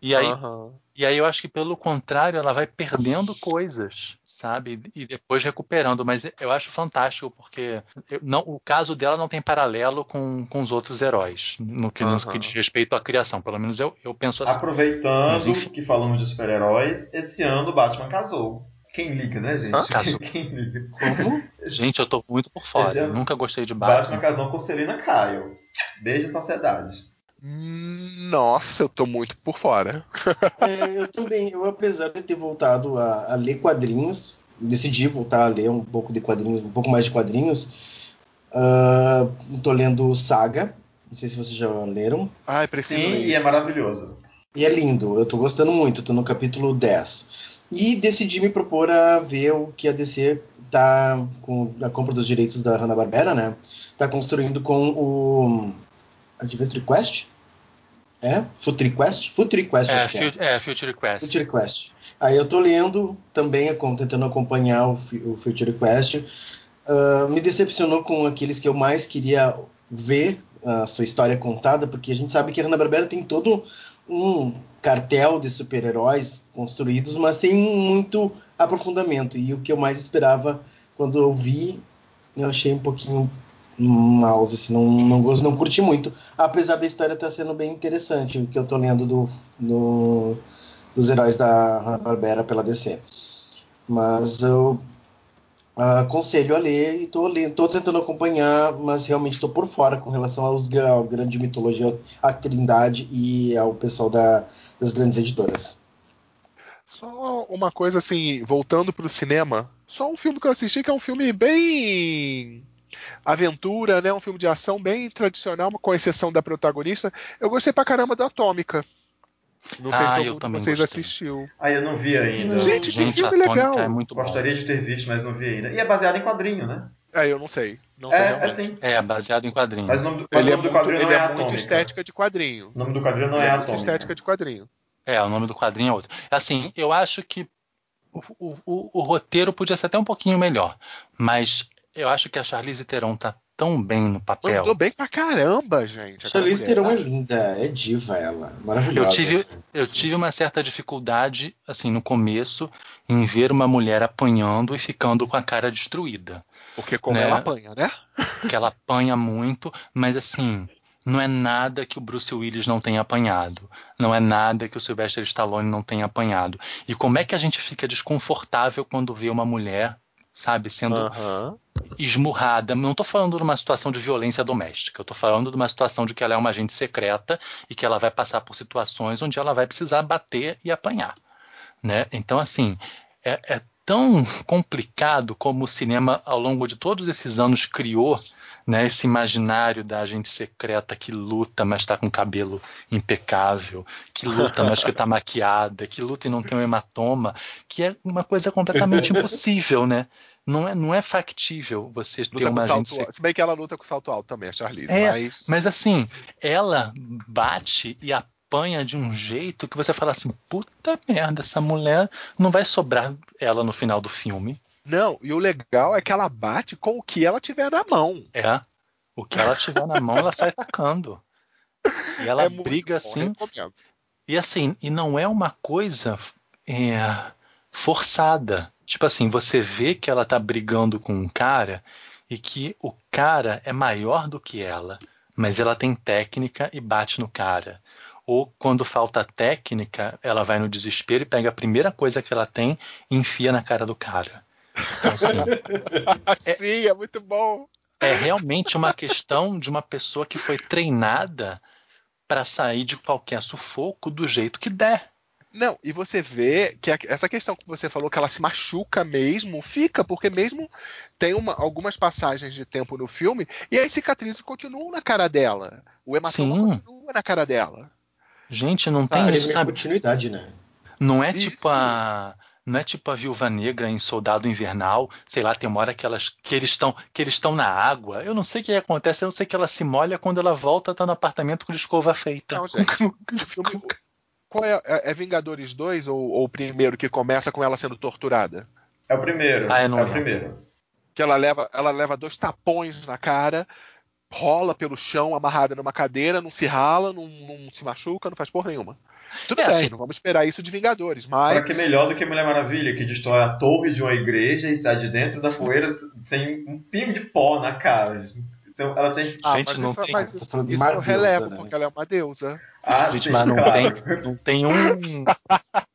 E aí, uhum. e aí eu acho que pelo contrário, ela vai perdendo coisas, sabe? E depois recuperando. Mas eu acho fantástico, porque eu, não, o caso dela não tem paralelo com, com os outros heróis, no que, uhum. no que diz respeito à criação. Pelo menos eu, eu penso assim. Aproveitando mas, que falamos de super-heróis, esse ano o Batman casou. Quem liga, né, gente? <laughs> Casou. Quem liga? Como? Gente, eu tô muito por fora. Eu nunca gostei de Batman. Batman casou com Selina Kyle. Beijo, sociedade. Nossa, eu tô muito por fora. é, eu também, eu apesar de ter voltado a, a, ler quadrinhos, decidi voltar a ler um pouco de quadrinhos, um pouco mais de quadrinhos. Uh, tô lendo Saga, não sei se vocês já leram. Ah, preciso Sim, ler. e é maravilhoso. E é lindo, eu tô gostando muito, tô no capítulo 10. E decidi me propor a ver o que a DC tá com a compra dos direitos da Hanna-Barbera, né? Tá construindo com o Adventure Quest? É? Future Quest? Future Quest, é, acho é. É, Future Quest. Future Quest. Aí eu tô lendo também, tentando acompanhar o, o Future Quest. Uh, me decepcionou com aqueles que eu mais queria ver a sua história contada, porque a gente sabe que a Hanna-Barbera tem todo um cartel de super-heróis construídos, mas sem muito aprofundamento. E o que eu mais esperava quando eu vi, eu achei um pouquinho mouse, assim, não, não, não curti muito. Apesar da história estar sendo bem interessante, o que eu tô lendo do, do dos heróis da Hanna-Barbera pela DC. Mas eu aconselho a ler e tô, tô tentando acompanhar, mas realmente estou por fora com relação aos à grande mitologia, à Trindade e ao pessoal da, das grandes editoras. Só uma coisa assim, voltando para o cinema, só um filme que eu assisti que é um filme bem aventura, né? Um filme de ação bem tradicional, com exceção da protagonista. Eu gostei pra caramba da Atômica. Não sei ah, se algum de vocês gostei. assistiu. Ah, eu não vi ainda. Gente, Gente que filme legal. É muito Gostaria bom. de ter visto, mas não vi ainda. E é baseado em quadrinho, né? É, eu não sei. Não é, é, sim. é baseado em quadrinho. Mas o nome do, ele, é nome é do quadrinho muito, não ele é, é muito estética de quadrinho. O nome do quadrinho não ele é, é muito estética de quadrinho. É, o nome do quadrinho é outro. Assim, eu acho que o, o, o, o roteiro podia ser até um pouquinho melhor, mas eu acho que a Charlize Theron tá tão bem no papel. Mandou bem pra caramba, gente. Charlize Theron é linda, é diva ela, maravilhosa. Eu tive, eu tive uma certa dificuldade, assim, no começo, em ver uma mulher apanhando e ficando com a cara destruída. Porque como né? ela apanha, né? <laughs> Que ela apanha muito, mas assim, não é nada que o Bruce Willis não tenha apanhado. Não é nada que o Sylvester Stallone não tenha apanhado. E como é que a gente fica desconfortável quando vê uma mulher sabe? Sendo uhum. esmurrada. Não estou falando de uma situação de violência doméstica, eu estou falando de uma situação de que ela é uma agente secreta e que ela vai passar por situações onde ela vai precisar bater e apanhar. Né? Então, assim, é, é tão complicado como o cinema, ao longo de todos esses anos, criou né, esse imaginário da agente secreta que luta, mas está com cabelo impecável, que luta, mas que está <laughs> maquiada, que luta e não tem um hematoma, que é uma coisa completamente <laughs> impossível, né? Não é, não é factível você luta ter uma agente secreta. Se bem que ela luta com salto alto também, a Charlize. É, mas... mas assim, ela bate e apanha de um jeito que você fala assim: puta merda, essa mulher não vai sobrar ela no final do filme. Não, e o legal é que ela bate com o que ela tiver na mão. É. O que ela tiver na mão, ela sai atacando. E ela É briga assim. recomendo. E assim, e não é uma coisa é, forçada. Tipo assim, você vê que ela tá brigando com um cara e que o cara é maior do que ela, mas ela tem técnica e bate no cara. Ou quando falta técnica, ela vai no desespero e pega a primeira coisa que ela tem e enfia na cara do cara. Então, assim, <laughs> Sim, é muito bom. é realmente uma questão de uma pessoa que foi treinada para sair de qualquer sufoco do jeito que der. Não, e você vê que a- essa questão que você falou, que ela se machuca mesmo, fica, porque mesmo tem uma- algumas passagens de tempo no filme e as cicatrizes continuam na cara dela. O hematoma Sim. continua na cara dela. Gente, não tem minha sabe? continuidade, né? Não é Isso. tipo a não é tipo a Viúva Negra em Soldado Invernal, sei lá, tem uma hora que elas que eles estão que eles estão na água. Eu não sei o que acontece, eu não sei que ela se molha quando ela volta tá no apartamento com escova feita. Não, gente. <laughs> O filme, qual é, é- é Vingadores 2 ou, ou o primeiro que começa com ela sendo torturada? É o primeiro. Ah, é o lembro. primeiro. Que ela leva, ela leva dois tapões na cara, rola pelo chão amarrada numa cadeira, não se rala, não, não se machuca, não faz porra nenhuma. Tudo É, bem, assim- não vamos esperar isso de Vingadores, Pra mas que melhor do que Mulher Maravilha, que destrói a torre de uma igreja e sai de dentro da poeira sem um pingo de pó na cara. Então ela tem. Ah, Gente, mas não isso, tem- mas isso, de isso eu deusa, relevo, né? porque ela é uma deusa. Ah, Gente, sim, mas não claro. tem não tem um <laughs>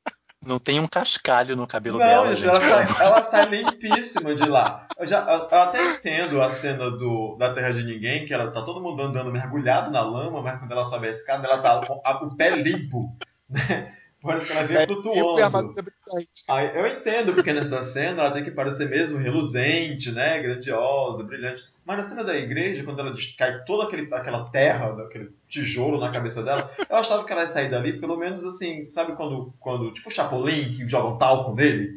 não tem um cascalho no cabelo Não, dela, gente, ela, amor- ela sai limpíssima de lá. Eu, já, eu, eu até entendo a cena do, da Terra de Ninguém, que ela tá todo mundo andando mergulhado na lama, mas quando ela sobe a escada, ela tá com a- o pé limpo. Né? Ela vem É, flutuando. brilhante. Aí, eu entendo porque nessa cena ela tem que parecer mesmo reluzente, né? Grandiosa, brilhante. Mas na cena da igreja, quando ela cai toda aquele, aquela terra, aquele tijolo na cabeça dela, eu achava que ela ia sair dali, pelo menos assim, sabe quando, quando tipo o Chapolin, que jogam talco nele?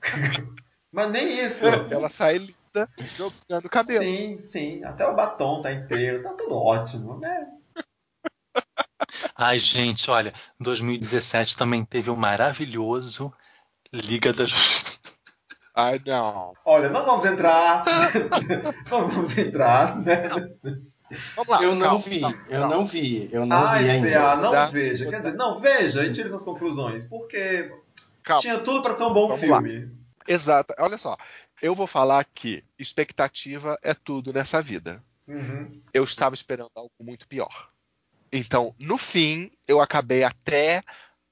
<laughs> Mas nem isso. Ela sai linda jogando cabelo. Sim, sim. Até o batom tá inteiro, tá tudo ótimo, né? Ai, gente, olha, 2017 também teve um maravilhoso Liga da Justiça. Ai, não. Olha, não vamos entrar. <laughs> não vamos entrar, né? Vamos lá. Eu não calma, vi, calma, eu calma. não vi, eu não Ai, vi ainda. PA, não Dá- veja. Quer dizer, não veja e tire suas conclusões. Porque Calma. tinha tudo pra ser um bom Vamos filme. Exato. Olha só. Eu vou falar que expectativa é tudo nessa vida. Uhum. Eu estava esperando algo muito pior. Então, no fim, eu acabei até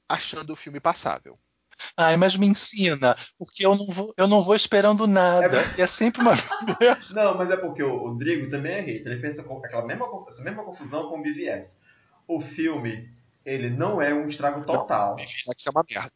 achando o filme passável. Ai, mas me ensina, porque eu não vou, eu não vou esperando nada. É, sempre uma. <laughs> Não, mas é porque o Rodrigo também é hater. Ele fez aquela mesma, essa mesma confusão com o BVS. O filme, ele não é um estrago total. BVX é uma merda.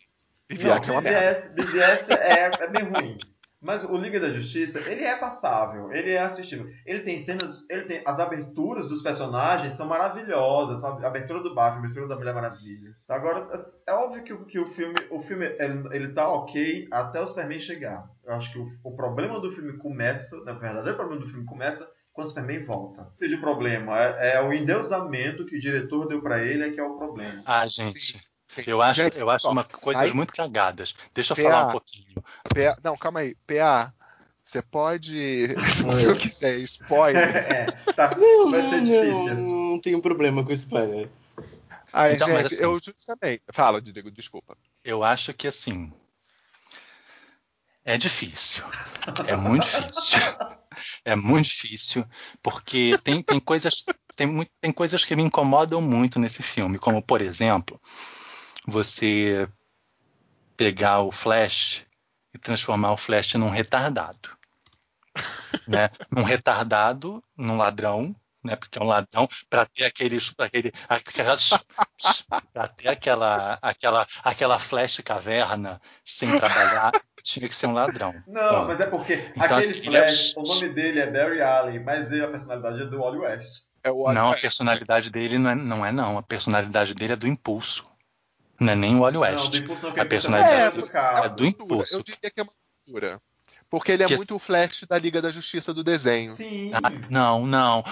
Não, BVX é uma merda. BVS, BVS é, é bem ruim. Mas o Liga da Justiça, ele é passável, ele é assistível. Ele tem cenas, ele tem as aberturas dos personagens são maravilhosas, sabe? A abertura do Batman, a abertura da Mulher Maravilha. Agora, é é óbvio que, o- que o filme, o filme ele, ele tá ok até o Superman chegar. Eu acho que o, o problema do filme começa, na verdade, o problema do filme começa quando o Superman volta. Seja, o problema é, é o endeusamento que o diretor deu pra ele é que é o problema. Ah, gente, eu acho, Gente, eu acho ó, uma coisas vai- muito cagadas. Deixa eu PA. falar um pouquinho. PA Não, calma aí. PA, você pode, se você quiser spoiler. <laughs> é, tá, Não, vai ser não, difícil. não, não tenho problema com spoiler. Ai, Então, mas gente, assim- eu justamente. Fala, Diego, desculpa. Eu acho que assim. É difícil. É muito difícil. <laughs> É muito difícil, porque tem, tem coisas. Tem, tem coisas que me incomodam muito nesse filme, como, por exemplo, você pegar o Flash e transformar o Flash num retardado. <laughs> Né? Num retardado, num ladrão, né? Porque é um ladrão, para ter aqueles. Pra aquele, pra ter aquela, aquela, aquela Flash caverna sem trabalhar, tinha que ser um ladrão. Não, mas é porque Então, aquele assim, ele é- Flash, o nome dele é Barry Allen, mas ele, a personalidade é do Wally West. É o Não, a personalidade dele não é, não é não. A personalidade dele é do impulso. Não é nem o Wally Não, West. do não, A personalidade é, é do impulso. Eu diria que é uma mistura. Porque ele é Que- muito o Flash da Liga da Justiça do desenho. Sim. Ah, não, não.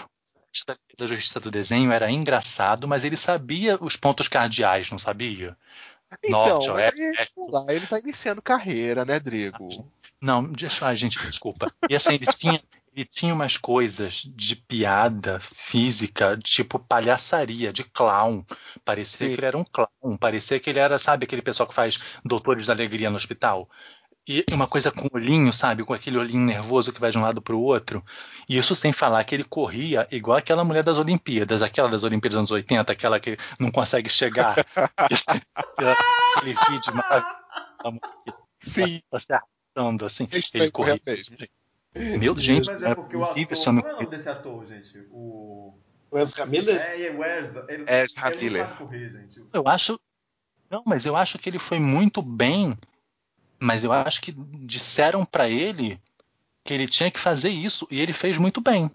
da, da Justiça do Desenho era engraçado, mas ele sabia os pontos cardeais, não sabia? Então, Norte, mas oeste, lá, ele tá iniciando carreira, né, Drigo? Não, deixa, ai, gente, desculpa. E assim, ele tinha, ele tinha umas coisas de piada física, tipo palhaçaria, de clown. Parecia Sim. que ele era um clown, parecia que ele era, sabe, aquele pessoal que faz Doutores da Alegria no hospital. E uma coisa com olhinho, sabe, com aquele olhinho nervoso que vai de um lado para o outro. E isso sem falar que ele corria igual aquela mulher das Olimpíadas, aquela das Olimpíadas dos anos 80, aquela que não consegue chegar. <laughs> Esse- aquele vídeo maravilhoso. Sim, Você arrastando assim. é Ele corria. mesmo. Meu gente, Mas é porque o ator. Qual é o nome desse ator, gente? O. O Ezra Miller? É, é o Ezra. Ele, Ezra ele não Miller. sabe correr, gente. eu acho. Não, mas eu acho que ele foi muito bem. Mas eu acho que disseram pra ele que ele tinha que fazer isso e ele fez muito bem.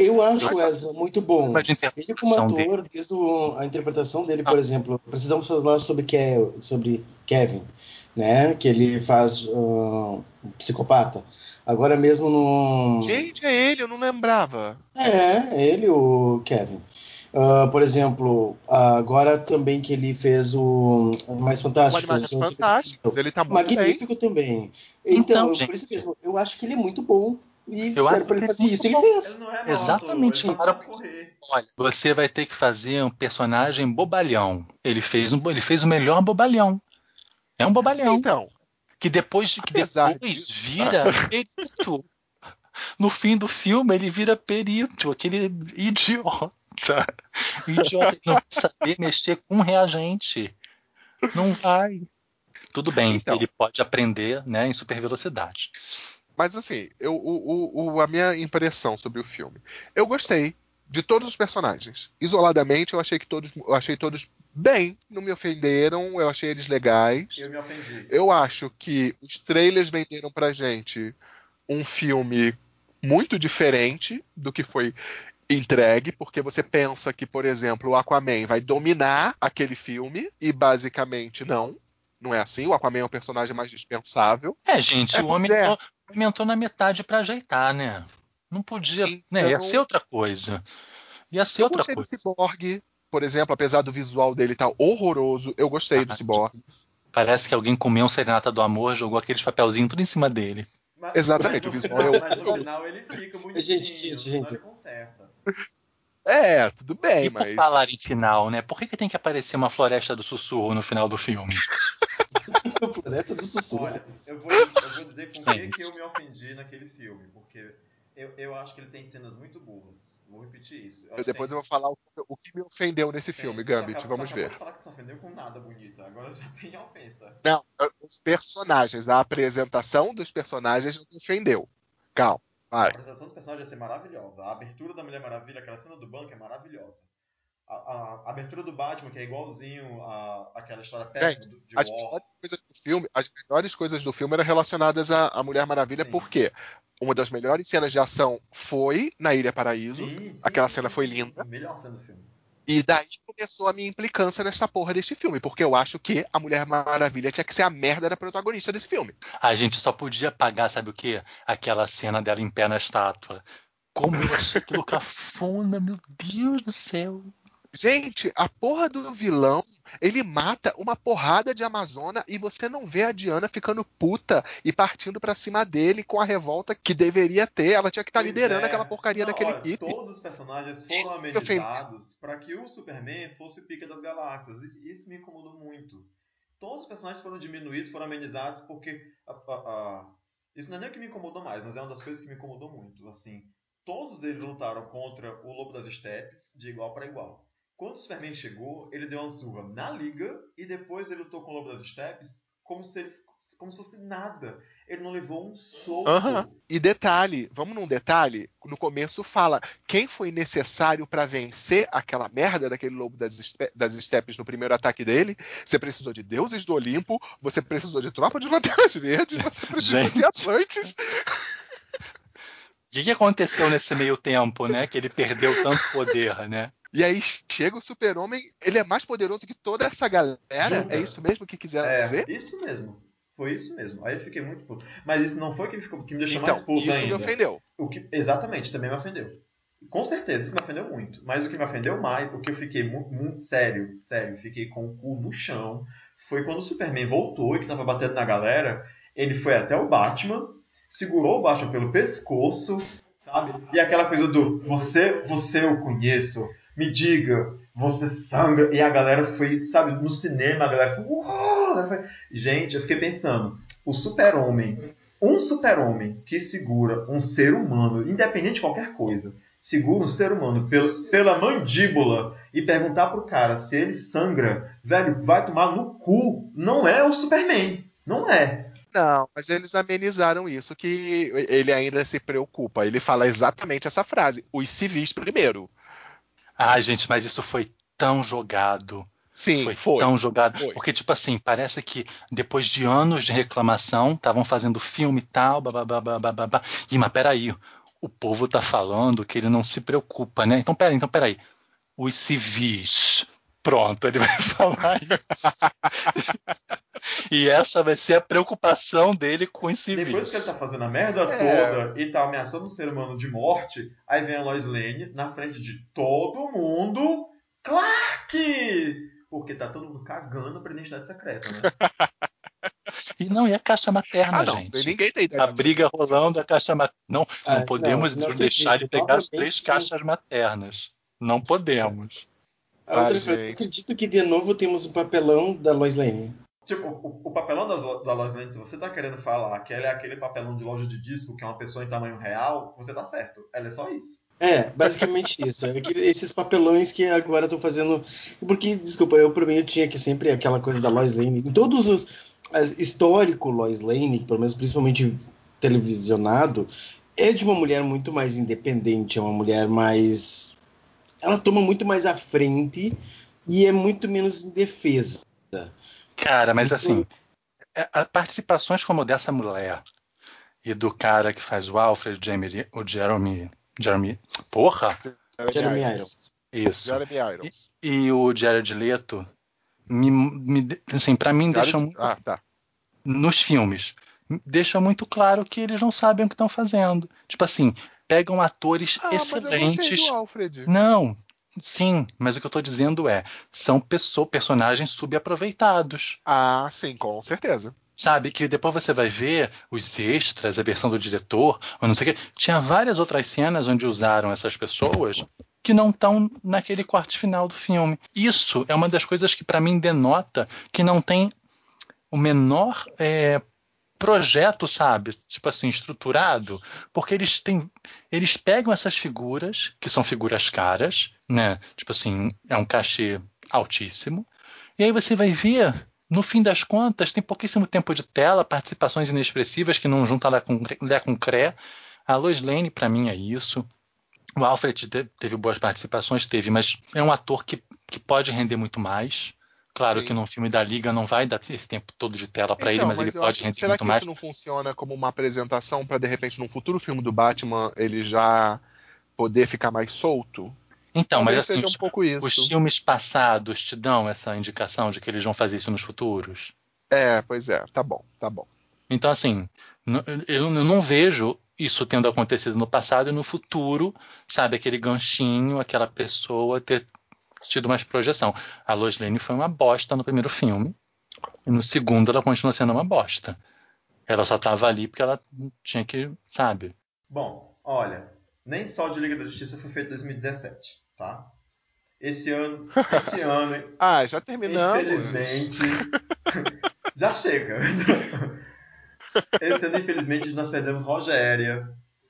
Eu acho o Ezra muito bom. Ele como ator, dele. desde o- a interpretação dele, Ah. por exemplo, precisamos falar sobre, Ke sobre Kevin, né? Que ele faz uh, um psicopata. Agora mesmo no. Gente, é ele, eu não lembrava. É, ele, o Kevin. Ah, por exemplo, agora também que ele fez o Mais Fantástico. Animais os- Fantásticos, ele tá muito bem. Magnífico também. Então, Então, por isso gente. mesmo, eu acho que ele é muito bom. E Eu acho pra ele que ele é fazer isso, ele fez. Ele não é Exatamente, para-. Olha, você vai ter que fazer um personagem bobalhão. Ele fez, um, ele fez o melhor bobalhão. É um bobalhão. Então, que depois que Apesar depois disso- vira perito. No fim do filme ele vira perito, aquele idiota. <laughs> Idiota que não vai saber mexer com reagente. Não vai. Tudo bem, Então. ele pode aprender né, em super velocidade. mas assim, eu, o- o- a minha impressão sobre o filme. Eu gostei de todos os personagens. Isoladamente, eu achei que todos, eu achei todos bem, não me ofenderam, eu achei eles legais. Eu me ofendi. Eu acho que os trailers venderam pra gente um filme muito diferente do que foi entregue, porque você pensa que, por exemplo, o Aquaman vai dominar aquele filme e basicamente não. Não é assim, o Aquaman é um personagem mais dispensável. É, gente, É, o homem é. o entrou na metade pra ajeitar, né? Não podia, né? Ia Então- ser outra coisa. Ia ser Eu outra gostei coisa. do Cyborg, por exemplo, apesar do visual dele estar horroroso, eu gostei do Ah, Cyborg. Parece que alguém comeu um serenata do amor, jogou aqueles papelzinhos tudo em cima dele. Mas- Exatamente, mas o visual final- é Mas no final ele fica bonitinho. Gente, gente, gente. É, tudo bem, E por mas. falar em final, né? Por que, que tem que aparecer uma floresta do sussurro no final do filme? <laughs> Floresta do Sussurro. Olha, eu vou, eu vou dizer Gente. que eu me ofendi naquele filme, porque eu, eu acho que ele tem cenas muito burras. Vou repetir isso. Eu depois tem- eu vou falar o, o que me ofendeu nesse tem- filme, Gambit. acabou- Vamos ver. falar que se ofendeu com nada bonita. Agora já <laughs> tem ofensa. Não, os personagens, a apresentação dos personagens não me ofendeu. Calma, A vai. apresentação dos personagens vai ser maravilhosa. A abertura da Mulher Maravilha, aquela cena do banco é maravilhosa. A, a- abertura do Batman, que é igualzinho a, aquela história péssima do, de As War. melhores coisas do filme, as melhores coisas do filme eram relacionadas à, à Mulher Maravilha, Sim. porque uma das melhores cenas de ação foi na Ilha Paraíso, Sim, sim, aquela cena foi linda. sim, Melhor cena do filme. e daí começou a minha implicância nessa porra deste filme, porque eu acho que a Mulher Maravilha tinha que ser a merda da protagonista desse filme. A gente só podia pagar, sabe o quê? Aquela cena dela em pé na estátua. Como eu achei aquilo <laughs> cafona, meu Deus do céu. Gente, a porra do vilão, ele mata uma porrada de Amazona e você não vê a Diana ficando puta e partindo pra cima dele com a revolta que deveria ter. Ela tinha que estar Pois liderando é. aquela porcaria Não, daquela olha, equipe. Todos os personagens foram amenizados para que o Superman fosse pica das galáxias. Isso, me incomodou muito. Todos os personagens foram diminuídos, foram amenizados, porque. a- a- a- Isso não é nem o que me incomodou mais, mas é uma das coisas que me incomodou muito. Assim, todos eles lutaram contra o Lobo das Steppes de igual para igual. Quando o Superman chegou, ele deu uma surra na liga e depois ele lutou com o Lobo das Steppes como se ele como se fosse nada. Ele não levou um soco. E detalhe, vamos num detalhe, no começo fala quem foi necessário pra vencer aquela merda daquele lobo das, este- das estepes no primeiro ataque dele. Você precisou de deuses do Olimpo, você precisou de tropa de lanternas verdes, você precisou Gente. de Atlantes. O que, que aconteceu nesse meio tempo, né? Que ele perdeu tanto poder, né? E aí chega o super-homem, ele é mais poderoso que toda essa galera. É isso mesmo que quiseram É, dizer? isso mesmo. Foi isso mesmo. Aí eu fiquei muito puto. Mas isso não foi que, ficou, que me deixou Então, mais puto isso ainda. me ofendeu. O que, exatamente, também me ofendeu. Com certeza, isso me ofendeu muito. Mas o que me ofendeu mais, o que eu fiquei muito, muito sério, sério, fiquei com o cu no chão, foi quando o Superman voltou e que tava batendo na galera, ele foi até o Batman, segurou o Batman pelo pescoço, sabe? E aquela coisa do você, você eu conheço, me diga, você sangra. E a galera foi, sabe, no cinema, a galera foi! Gente, eu fiquei pensando, o super-homem, um super-homem que segura um ser humano, independente de qualquer coisa, segura um ser humano pela, pela mandíbula e perguntar pro cara se ele sangra, velho, vai tomar no cu, não é o Superman. Não é. Não, mas eles amenizaram isso, que ele ainda se preocupa. Ele fala exatamente essa frase: os civis primeiro. Ai, gente, mas isso foi tão jogado. Sim, foi, foi. tão jogado. Foi. Porque, tipo assim, parece que depois de anos de reclamação, estavam fazendo filme e tal, babá, babá. E, mas peraí, o povo tá falando que ele não se preocupa, né? Então, peraí, então, peraí. Os civis. Pronto, ele vai <laughs> falar isso. e essa vai ser a preocupação dele com os civis. Depois que ele tá fazendo a merda É. toda e tá ameaçando o ser humano de morte, aí vem a Lois Lane na frente de todo mundo. Clark! Porque tá todo mundo cagando pra identidade secreta, né? <laughs> E não, e a caixa materna, Ah, não. gente? Ninguém tem ideia. A briga rolando, a caixa materna. Não, Ah, não podemos não, não deixar de pegar as três caixas maternas. Não podemos. A outra Ai, coisa, gente. acredito que de novo temos um papelão da Lois Lane. Tipo, o, o papelão das, da Lois Lane, se você tá querendo falar que ela é aquele papelão de loja de disco, que é uma pessoa em tamanho real, você tá certo. Ela é só isso. É, basicamente <laughs> isso. É que esses papelões que agora estão fazendo. Porque, desculpa, eu pra mim eu tinha que sempre aquela coisa da Lois Lane. Em todos os. As, histórico Lois Lane, pelo menos principalmente televisionado, é de uma mulher muito mais independente, é uma mulher mais. Ela toma muito mais à frente e é muito menos indefesa. Cara, mas Então- assim, é- a- participações como dessa mulher e do cara que faz o Alfred, Jamie, o Jeremy. Jeremy. Porra! Jeremy Irons. Isso. Jeremy Irons. E o Jared Leto, me, me, assim, pra mim, Jared- deixam muito Ah, tá. nos filmes, deixa muito claro que eles não sabem o que estão fazendo. Tipo assim, pegam atores Ah, excelentes. Não, sim, mas o que eu tô dizendo é, são personagens subaproveitados. Ah, sim, com certeza. Sabe, que depois você vai ver os extras, a versão do diretor, ou não sei o quê. Tinha várias outras cenas onde usaram essas pessoas que não estão naquele corte final do filme. Isso é uma das coisas que para mim denota que não tem o menor é, projeto, sabe? Tipo assim, estruturado, porque eles têm. Eles pegam essas figuras, que são figuras caras, né? Tipo assim, é um cachê altíssimo. E aí você vai ver, no fim das contas, tem pouquíssimo tempo de tela, participações inexpressivas que não juntam lá com, Lé com Cré. A Lois Lane, para mim, é isso. O Alfred te- teve boas participações, teve, mas é um ator que, que pode render muito mais. Claro Sim. que num filme da Liga não vai dar esse tempo todo de tela para ele, Então, mas, ele pode render Será muito que mais. isso não funciona como uma apresentação para de repente num futuro filme do Batman ele já poder ficar mais solto? Então, mas Talvez assim, seja um os, pouco isso. os filmes passados te dão essa indicação de que eles vão fazer isso nos futuros? É, pois é, tá bom, tá bom. Então, assim, eu não vejo isso tendo acontecido no passado e no futuro, sabe, aquele ganchinho, aquela pessoa ter tido mais projeção. A Lois Lane foi uma bosta no primeiro filme, e no segundo ela continua sendo uma bosta. Ela só estava ali porque ela tinha que, sabe? Bom, olha, nem só de Liga da Justiça foi feito em 2017, tá? Esse ano, esse <laughs> ano, Ah, já terminamos. infelizmente, <laughs> já chega. Esse ano, infelizmente, nós perdemos Rogéria,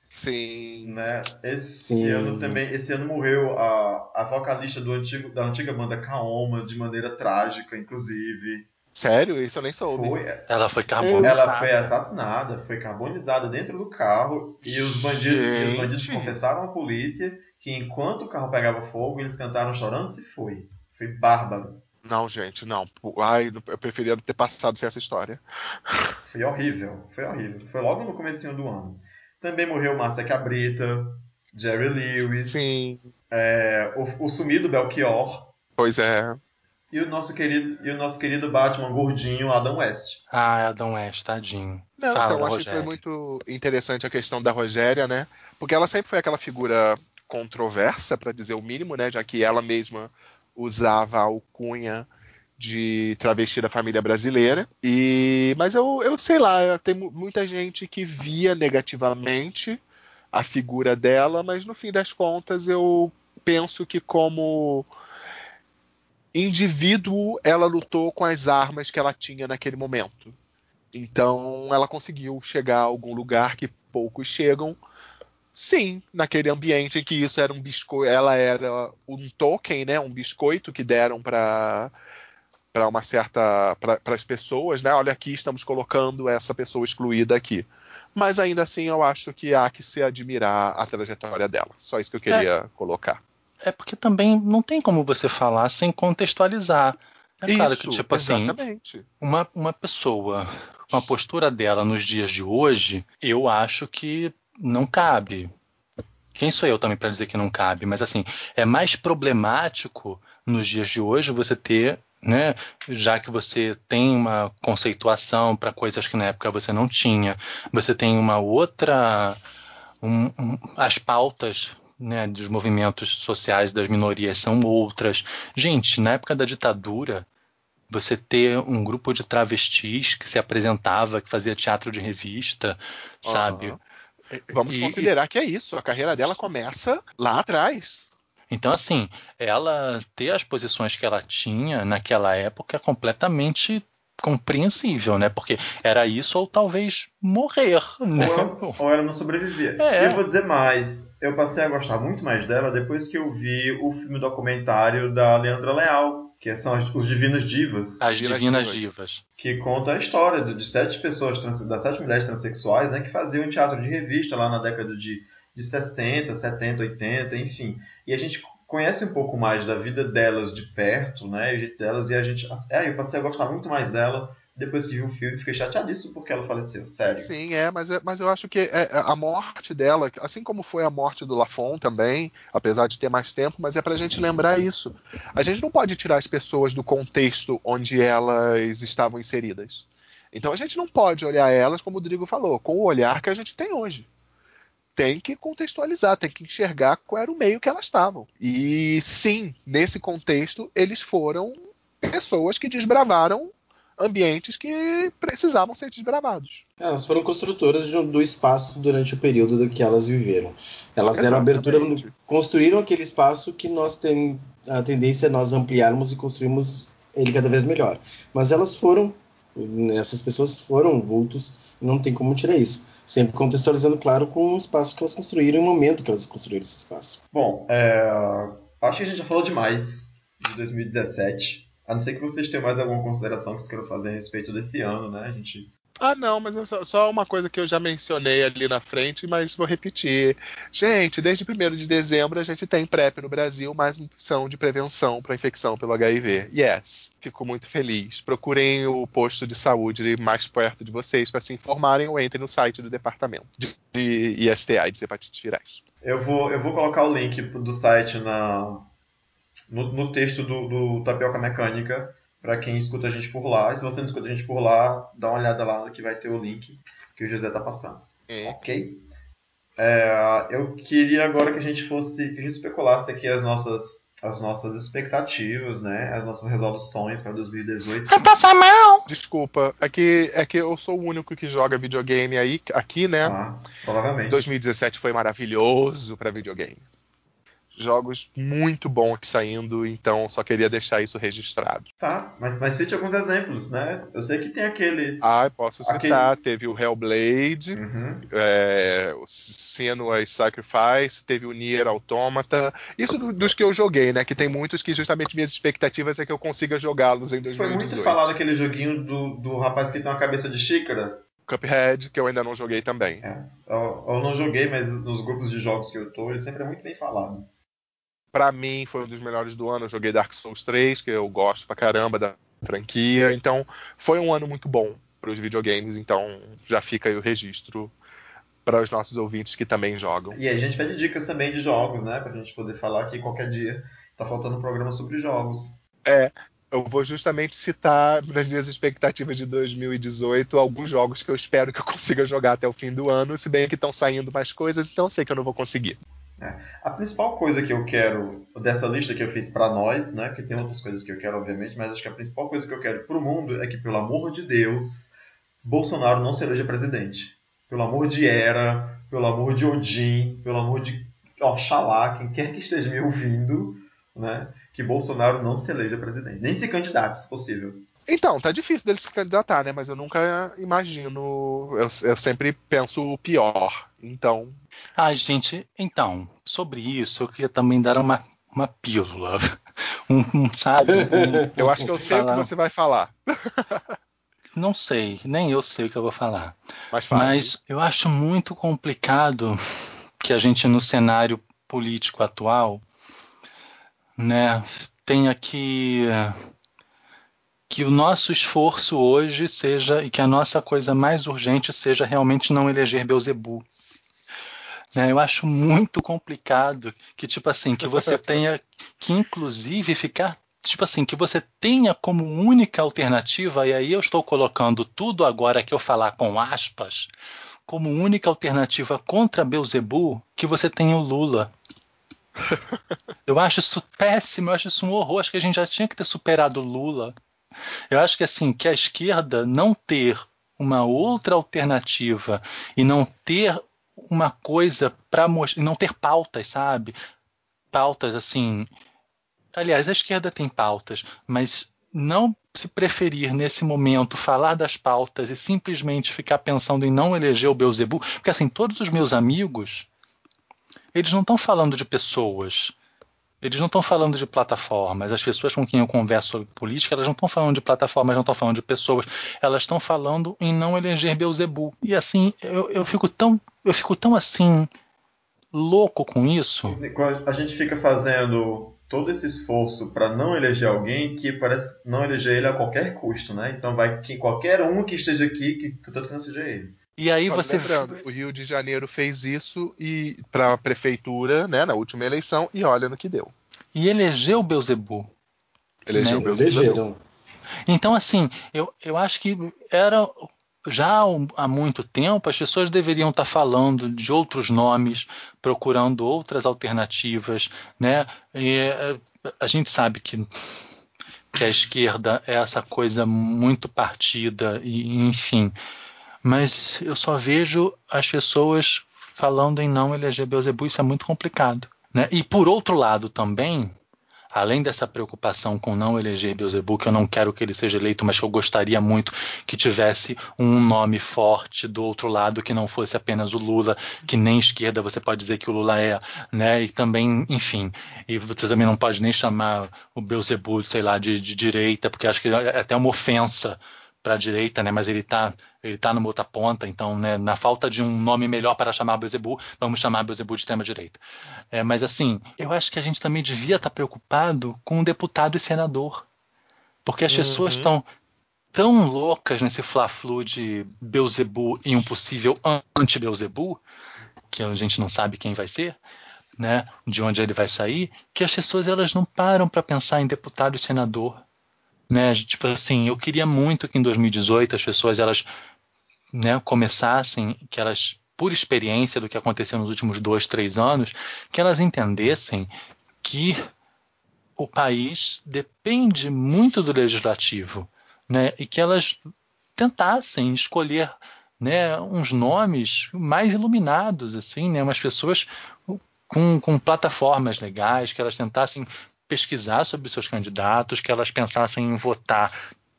Sim. né? Esse Sim. ano também, esse ano morreu a, a vocalista do antigo, da antiga banda Kaoma de maneira trágica, inclusive. Sério? Isso eu nem soube. Foi, Ela foi carbonizada. ela foi assassinada, foi carbonizada dentro do carro e os bandidos, e os bandidos confessaram à polícia que enquanto o carro pegava fogo, eles cantaram chorando se foi. Foi bárbaro. Não, gente, não. Ai, eu preferia ter passado sem essa história. Foi horrível, foi horrível. Foi logo no comecinho do ano. Também morreu Márcia Cabrita, Jerry Lewis, Sim. é, o, o sumido Belchior Pois é. e o nosso querido e o nosso querido Batman gordinho Adam West. Ah, Adão West, tadinho. Não, Fala, então, acho que foi muito interessante a questão da Rogéria, né? Porque ela sempre foi aquela figura controversa, para dizer o mínimo, né, já que ela mesma usava a alcunha de travesti da família brasileira. E mas eu, eu sei lá, tem muita gente que via negativamente a figura dela, mas no fim das contas eu penso que como indivíduo ela lutou com as armas que ela tinha naquele momento. Então ela conseguiu chegar a algum lugar que poucos chegam. Sim, naquele ambiente em que isso era um biscoito, ela era um token, né, um biscoito que deram para para uma certa para as pessoas, né? Olha aqui estamos colocando essa pessoa excluída aqui. Mas ainda assim eu acho que há que se admirar a trajetória dela. Só isso que eu queria é, colocar. É porque também não tem como você falar sem contextualizar. É claro que, tipo assim, uma, uma pessoa com a postura dela nos dias de hoje, eu acho que não cabe. Quem sou eu também para dizer que não cabe? Mas assim, é mais problemático nos dias de hoje você ter né? Já que você tem uma conceituação para coisas que na época você não tinha, você tem uma outra, um, um, as pautas né, dos movimentos sociais das minorias são outras. Gente, na época da ditadura, você ter um grupo de travestis que se apresentava, que fazia teatro de revista, uhum. sabe? Vamos e, considerar que é isso. A carreira dela começa lá atrás. Então, assim, ela ter as posições que ela tinha naquela época é completamente compreensível, né? Porque era isso ou talvez morrer, né? Ou, ou ela não sobreviver. É. E eu vou dizer mais, eu passei a gostar muito mais dela depois que eu vi o filme documentário da Leandra Leal, que são as, os Divinas Divas. As Divinas Divas. Divas. Que conta a história de, de sete pessoas, trans, das sete mulheres transexuais, né? Que faziam teatro de revista lá na década de de 60, 70, 80, enfim. E a gente conhece um pouco mais da vida delas de perto, né? Jeito delas, e a gente. É, eu passei a gostar muito mais dela depois que vi o filme, fiquei chateadíssimo porque ela faleceu, sério. Sim, é, mas, é, mas eu acho que é, é, a morte dela, assim como foi a morte do Lafon também, apesar de ter mais tempo, mas é pra gente lembrar isso. A gente não pode tirar as pessoas do contexto onde elas estavam inseridas. Então a gente não pode olhar elas, como o Rodrigo falou, com o olhar que a gente tem hoje tem que contextualizar, tem que enxergar qual era o meio que elas estavam. E sim, nesse contexto, eles foram pessoas que desbravaram ambientes que precisavam ser desbravados. Elas foram construtoras do espaço durante o período que elas viveram. Elas Exatamente. deram abertura, construíram aquele espaço que nós temos a tendência é nós ampliarmos e construirmos ele cada vez melhor. Mas elas foram, essas pessoas foram vultos, não tem como tirar isso sempre contextualizando, claro, com o espaço que elas construíram e o momento que elas construíram esse espaço. Bom, é, acho que a gente já falou demais de 2017. A não ser que vocês tenham mais alguma consideração que vocês queiram fazer a respeito desse ano, né? A gente ah, não, mas só, uma coisa que eu já mencionei ali na frente, mas vou repetir. Gente, desde 1 de dezembro a gente tem PrEP no Brasil, mais uma opção de prevenção para infecção pelo HIV. Yes, fico muito feliz. Procurem o posto de saúde mais perto de vocês para se informarem ou entrem no site do departamento de ISTI, de hepatites virais. Eu vou, eu vou colocar o link do site na, no, no texto do, do Tapioca Mecânica para quem escuta a gente por lá. E se você não escuta a gente por lá, dá uma olhada lá que vai ter o link que o José tá passando. É. Ok? É, eu queria agora que a gente fosse, que a gente especulasse aqui as nossas, as nossas expectativas, né? As nossas resoluções para 2018. Vai passar mal! Desculpa, é que, é que eu sou o único que joga videogame aí, aqui, né? Ah, provavelmente. 2017 foi maravilhoso para videogame jogos muito bons saindo, então só queria deixar isso registrado. Tá, mas, mas cite alguns exemplos, né? Eu sei que tem aquele. Ah, posso citar. Aquele... Teve o Hellblade, uhum. é, o Senua's Sacrifice, teve o Nier Automata. Isso dos que eu joguei, né? Que tem muitos que justamente minhas expectativas é que eu consiga jogá-los em 2018. Foi muito falado aquele joguinho do, do rapaz que tem uma cabeça de xícara. Cuphead, que eu ainda não joguei também. É, eu, eu, não joguei, mas nos grupos de jogos que eu tô, ele sempre é muito bem falado para mim foi um dos melhores do ano. Eu joguei Dark Souls 3, que eu gosto pra caramba da franquia. Então, foi um ano muito bom para os videogames. Então, já fica aí o registro para os nossos ouvintes que também jogam. E aí a gente pede dicas também de jogos, né? Pra gente poder falar aqui qualquer dia. Tá faltando um programa sobre jogos. É, eu vou justamente citar nas minhas expectativas de 2018 alguns jogos que eu espero que eu consiga jogar até o fim do ano, se bem que estão saindo mais coisas, então eu sei que eu não vou conseguir. É. A principal coisa que eu quero dessa lista que eu fiz para nós, né, que tem outras coisas que eu quero obviamente, mas acho que a principal coisa que eu quero para o mundo é que pelo amor de Deus, Bolsonaro não se eleja presidente. Pelo amor de Era, pelo amor de Odin, pelo amor de Oxalá, quem quer que esteja me ouvindo, né, que Bolsonaro não se eleja presidente, nem se candidate, se possível. Então, tá difícil dele se candidatar, né? Mas eu nunca imagino. Eu, eu sempre penso o pior. Então. Ai, gente, então, sobre isso, eu queria também dar uma, uma pílula. <laughs> Um, um sabe? Um, eu acho que eu sei falar... o que você vai falar. Não sei, nem eu sei o que eu vou falar. Mas, Mas eu acho muito complicado que a gente, no cenário político atual, né, tenha que que o nosso esforço hoje seja e que a nossa coisa mais urgente seja realmente não eleger Beuzebu. Né, eu acho muito complicado que, tipo assim, que você <laughs> tenha que, inclusive, ficar. Tipo assim, que você tenha como única alternativa, e aí eu estou colocando tudo agora que eu falar com aspas, como única alternativa contra Beuzebu, que você tenha o Lula. <laughs> Eu acho isso péssimo, eu acho isso um horror. Acho que a gente já tinha que ter superado o Lula. Eu acho que assim, que a esquerda não ter uma outra alternativa e não ter uma coisa para mostrar, não ter pautas, sabe? Pautas assim. Aliás, a esquerda tem pautas, mas não se preferir nesse momento falar das pautas e simplesmente ficar pensando em não eleger o Beuzebu, porque assim, todos os meus amigos, eles não estão falando de pessoas, eles não estão falando de plataformas. As pessoas com quem eu converso sobre política, elas não estão falando de plataformas, não estão falando de pessoas. Elas estão falando em não eleger Beuzebu. E assim, eu, eu fico tão, eu fico tão assim louco com isso. A gente fica fazendo todo esse esforço para não eleger alguém que parece não eleger ele a qualquer custo, né? Então vai que qualquer um que esteja aqui que tanto que não seja ele. E aí você lembrando, o Rio de Janeiro fez isso e para a prefeitura, né, na última eleição e olha no que deu. E elegeu Beuzebu. Elegeu né? Beuzebu. Então assim, eu, eu acho que era já há muito tempo as pessoas deveriam estar falando de outros nomes, procurando outras alternativas, né? E eh, a gente sabe que que a esquerda é essa coisa muito partida e enfim, mas eu só vejo as pessoas falando em não eleger Beuzebu, isso é muito complicado. Né? E por outro lado também, além dessa preocupação com não eleger Beuzebu, que eu não quero que ele seja eleito, mas que eu gostaria muito que tivesse um nome forte do outro lado, que não fosse apenas o Lula, que nem esquerda você pode dizer que o Lula é, né? E também, enfim, e você também não pode nem chamar o Beuzebu, sei lá, de, de direita, porque acho que é até uma ofensa para a direita, né? Mas ele está ele tá numa outra ponta, então, né, na falta de um nome melhor para chamar Bezebu, vamos chamar Bezebu de extrema direita. É, mas assim, eu acho que a gente também devia estar tá preocupado com o deputado e senador, porque as uhum. pessoas estão tão loucas nesse fla-flu de Beuzebu e um possível anti-Beuzebu, que a gente não sabe quem vai ser, né, de onde ele vai sair, que as pessoas elas não param para pensar em deputado e senador né? Tipo assim, eu queria muito que em 2018 as pessoas elas né, começassem, que elas, por experiência do que aconteceu nos últimos dois, três anos, que elas entendessem que o país depende muito do legislativo, né? E que elas tentassem escolher né, uns nomes mais iluminados, assim, né, umas pessoas com, com plataformas legais, que elas tentassem pesquisar sobre seus candidatos, que elas pensassem em votar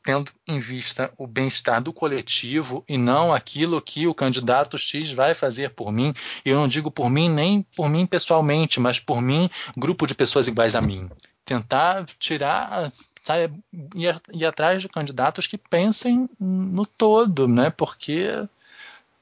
tendo em vista o bem-estar do coletivo e não aquilo que o candidato X vai fazer por mim. E eu não digo por mim nem por mim pessoalmente, mas por mim, grupo de pessoas iguais a mim. Tentar tirar sabe, ir, ir atrás de candidatos que pensem no todo, né? Porque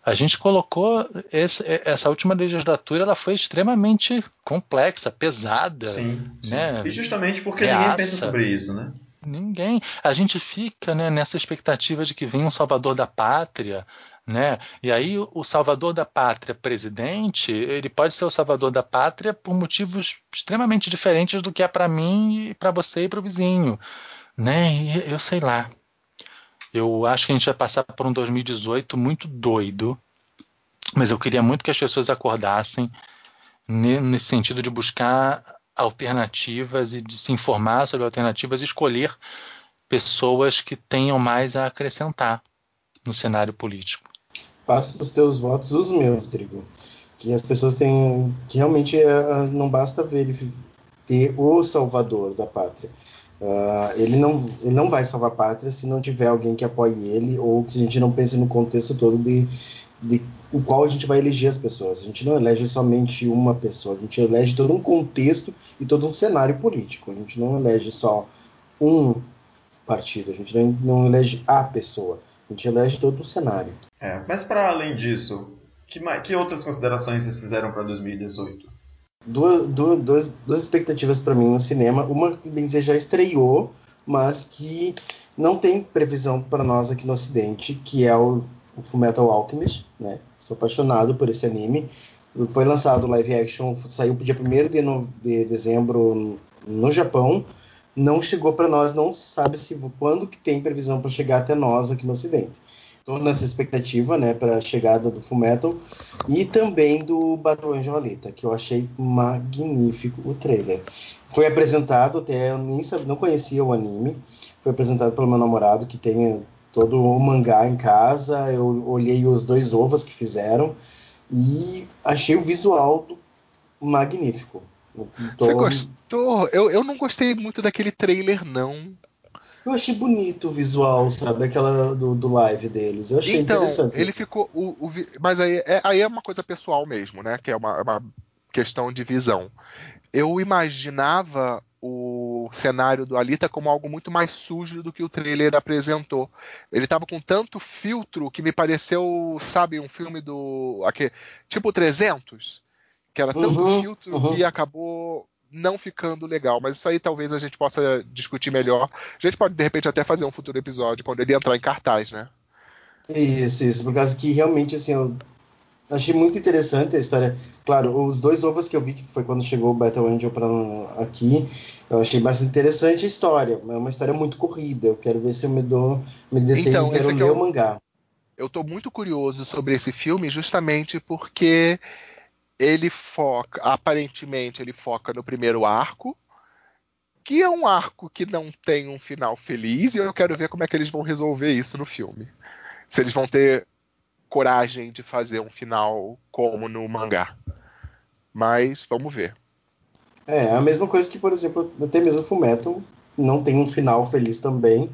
a gente colocou esse, essa última legislatura, ela foi extremamente complexa, pesada, sim, né? E justamente porque reaça. ninguém pensa sobre isso, né? Ninguém. A gente fica né, nessa expectativa de que venha um salvador da pátria, né? E aí o salvador da pátria presidente, ele pode ser o salvador da pátria por motivos extremamente diferentes do que é para mim e para você e para o vizinho, né? E eu sei lá. Eu acho que a gente vai passar por um 2018 muito doido, mas eu queria muito que as pessoas acordassem nesse sentido de buscar alternativas e de se informar sobre alternativas e escolher pessoas que tenham mais a acrescentar no cenário político. Passo os teus votos os meus, Drigo. Que as pessoas têm. que realmente é, não basta ver ter o salvador da pátria. Uh, ele, não, ele não vai salvar a pátria se não tiver alguém que apoie ele ou que a gente não pense no contexto todo de, de o qual a gente vai eleger as pessoas. A gente não elege somente uma pessoa, a gente elege todo um contexto e todo um cenário político. A gente não elege só um partido, a gente não, não elege a pessoa, a gente elege todo o cenário. É, mas para além disso, que, que outras considerações vocês fizeram para 2018? Duas, duas, duas, duas expectativas para mim no cinema. Uma que bem dizer já estreou, mas que não tem previsão para nós aqui no Ocidente, que é o o Fullmetal Alchemist, né? Sou apaixonado por esse anime. Foi lançado live action, saiu dia 1 de, de dezembro no Japão. Não chegou para nós, não se sabe se quando que tem previsão para chegar até nós aqui no Ocidente. Estou nessa expectativa, né, para a chegada do Fullmetal e também do Angel Alita, que eu achei magnífico o trailer. Foi apresentado, até eu nem sabia, não conhecia o anime, foi apresentado pelo meu namorado que tem todo o mangá em casa, eu olhei os dois ovos que fizeram e achei o visual magnífico. Então, Você gostou? Eu, eu não gostei muito daquele trailer, não. Eu achei bonito o visual, sabe? Aquela do, do live deles. Eu achei então, interessante. Ele ficou. O, o, mas aí é, aí é uma coisa pessoal mesmo, né? Que é uma, uma questão de visão. Eu imaginava o cenário do Alita como algo muito mais sujo do que o trailer apresentou. Ele estava com tanto filtro que me pareceu, sabe, um filme do. Aquele, tipo 300, que era tanto uhum, filtro uhum. que acabou não ficando legal. Mas isso aí talvez a gente possa discutir melhor. A gente pode, de repente, até fazer um futuro episódio quando ele entrar em cartaz, né? Isso, isso, por causa que realmente assim, eu Achei muito interessante a história. Claro, os dois ovos que eu vi, que foi quando chegou o Battle Angel para aqui, eu achei bastante interessante a história. É uma história muito corrida. Eu quero ver se eu me dou, me detenho então, quero ler é o mangá. Eu estou muito curioso sobre esse filme, justamente porque ele foca, aparentemente, ele foca no primeiro arco, que é um arco que não tem um final feliz, e eu quero ver como é que eles vão resolver isso no filme. Se eles vão ter coragem de fazer um final como no mangá. Mas vamos ver. É, a mesma coisa que, por exemplo, até mesmo o não tem um final feliz também.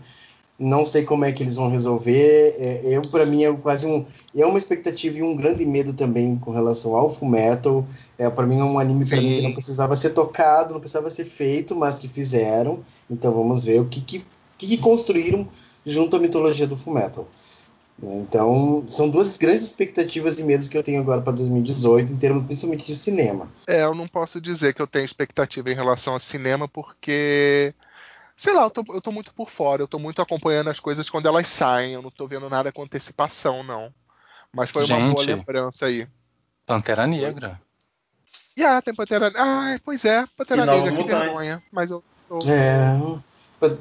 Não sei como é que eles vão resolver. É, eu, para mim, é quase um. É uma expectativa e um grande medo também com relação ao Fullmetal. É, para mim, é um anime mim que não precisava ser tocado, não precisava ser feito, mas que fizeram. Então vamos ver o que, que, que construíram junto à mitologia do Fullmetal. Então, são duas grandes expectativas e medos que eu tenho agora para 2018, em termos principalmente de cinema. É, eu não posso dizer que eu tenho expectativa em relação a cinema, porque. Sei lá, eu tô, eu tô muito por fora, eu tô muito acompanhando as coisas quando elas saem, eu não tô vendo nada com antecipação, não. Mas foi Gente, uma boa lembrança aí. Pantera Negra. E ah, tem Pantera Ah, pois é, Pantera e Negra, que vergonha. Mas eu. Tô... É.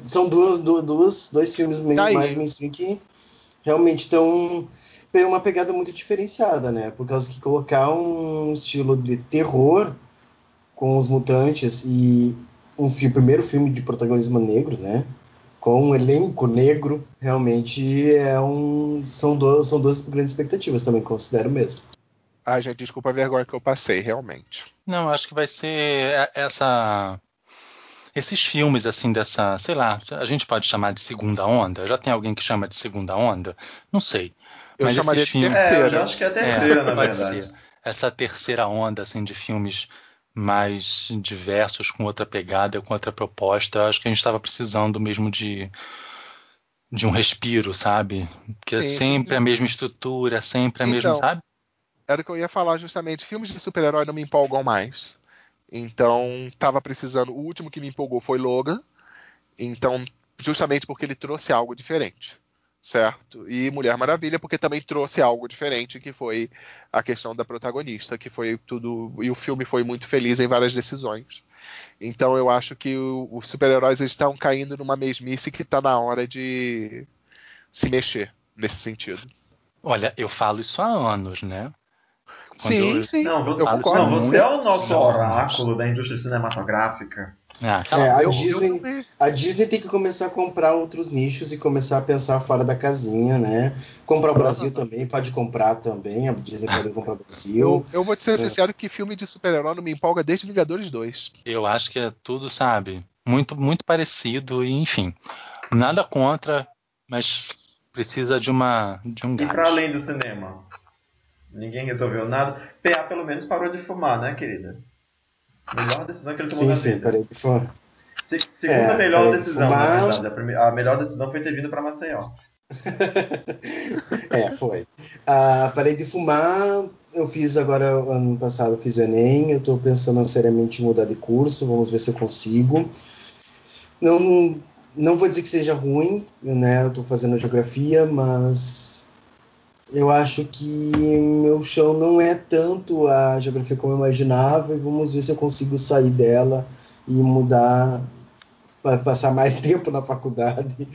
São duas, duas, dois filmes tá mais mainstream que realmente estão tem uma pegada muito diferenciada, né? Por causa que colocar um estilo de terror com os mutantes e um filme, primeiro filme de protagonismo negro, né? Com um elenco negro, realmente é um são duas são duas grandes expectativas também considero mesmo. Ah, gente, desculpa a vergonha que eu passei, realmente. Não, acho que vai ser essa esses filmes, assim, dessa, sei lá, a gente pode chamar de segunda onda? Já tem alguém que chama de segunda onda? Não sei. Eu Mas chamaria de filmes, terceira. É, eu acho que é a terceira, é, na pode verdade. Ser. Essa terceira onda, assim, de filmes mais diversos, com outra pegada, com outra proposta. Acho que a gente estava precisando mesmo de, de um respiro, sabe? Porque Sim. é sempre a mesma estrutura, sempre a então, mesma, sabe? Era o que eu ia falar justamente. Filmes de super-herói não me empolgam mais. Então, tava precisando. O último que me empolgou foi Logan. Então, justamente porque ele trouxe algo diferente, certo? E Mulher Maravilha porque também trouxe algo diferente, que foi a questão da protagonista, que foi tudo e o filme foi muito feliz em várias decisões. Então eu acho que os super-heróis estão caindo numa mesmice que está na hora de se mexer nesse sentido. Olha, eu falo isso há anos, né? Sim, eu- sim. Não, você, eu não, concordo. você é o nosso Não. oráculo da indústria cinematográfica. Ah, É, a Eu- Disney- eu A Disney tem que começar a comprar outros nichos e começar a pensar fora da casinha, né? Comprar o Brasil também, pode comprar também. A Disney pode comprar o Brasil. Eu, eu vou te ser É. sincero que filme de super-herói não me empolga desde Vingadores 2. Eu acho que é tudo, sabe, muito, muito parecido e, enfim, nada contra, mas precisa de uma de um E gás. para além do cinema? Ninguém resolveu nada. PA pelo menos parou de fumar, né, querida? Melhor decisão que ele tomou Sim, na sim, vida. peraí. por favor. Se- segunda É, melhor parei de decisão, fumar. na verdade. A, prime- a melhor decisão foi ter vindo para Maceió. <laughs> É, foi. Ah, parei de fumar. Eu fiz agora, ano passado, eu fiz o Enem. Eu tô pensando seriamente em mudar de curso. Vamos ver se eu consigo. Não, não vou dizer que seja ruim, né? Eu tô fazendo geografia, mas eu acho que meu chão não é tanto a geografia como eu imaginava. E vamos ver se eu consigo sair dela e mudar para passar mais <laughs> tempo na faculdade,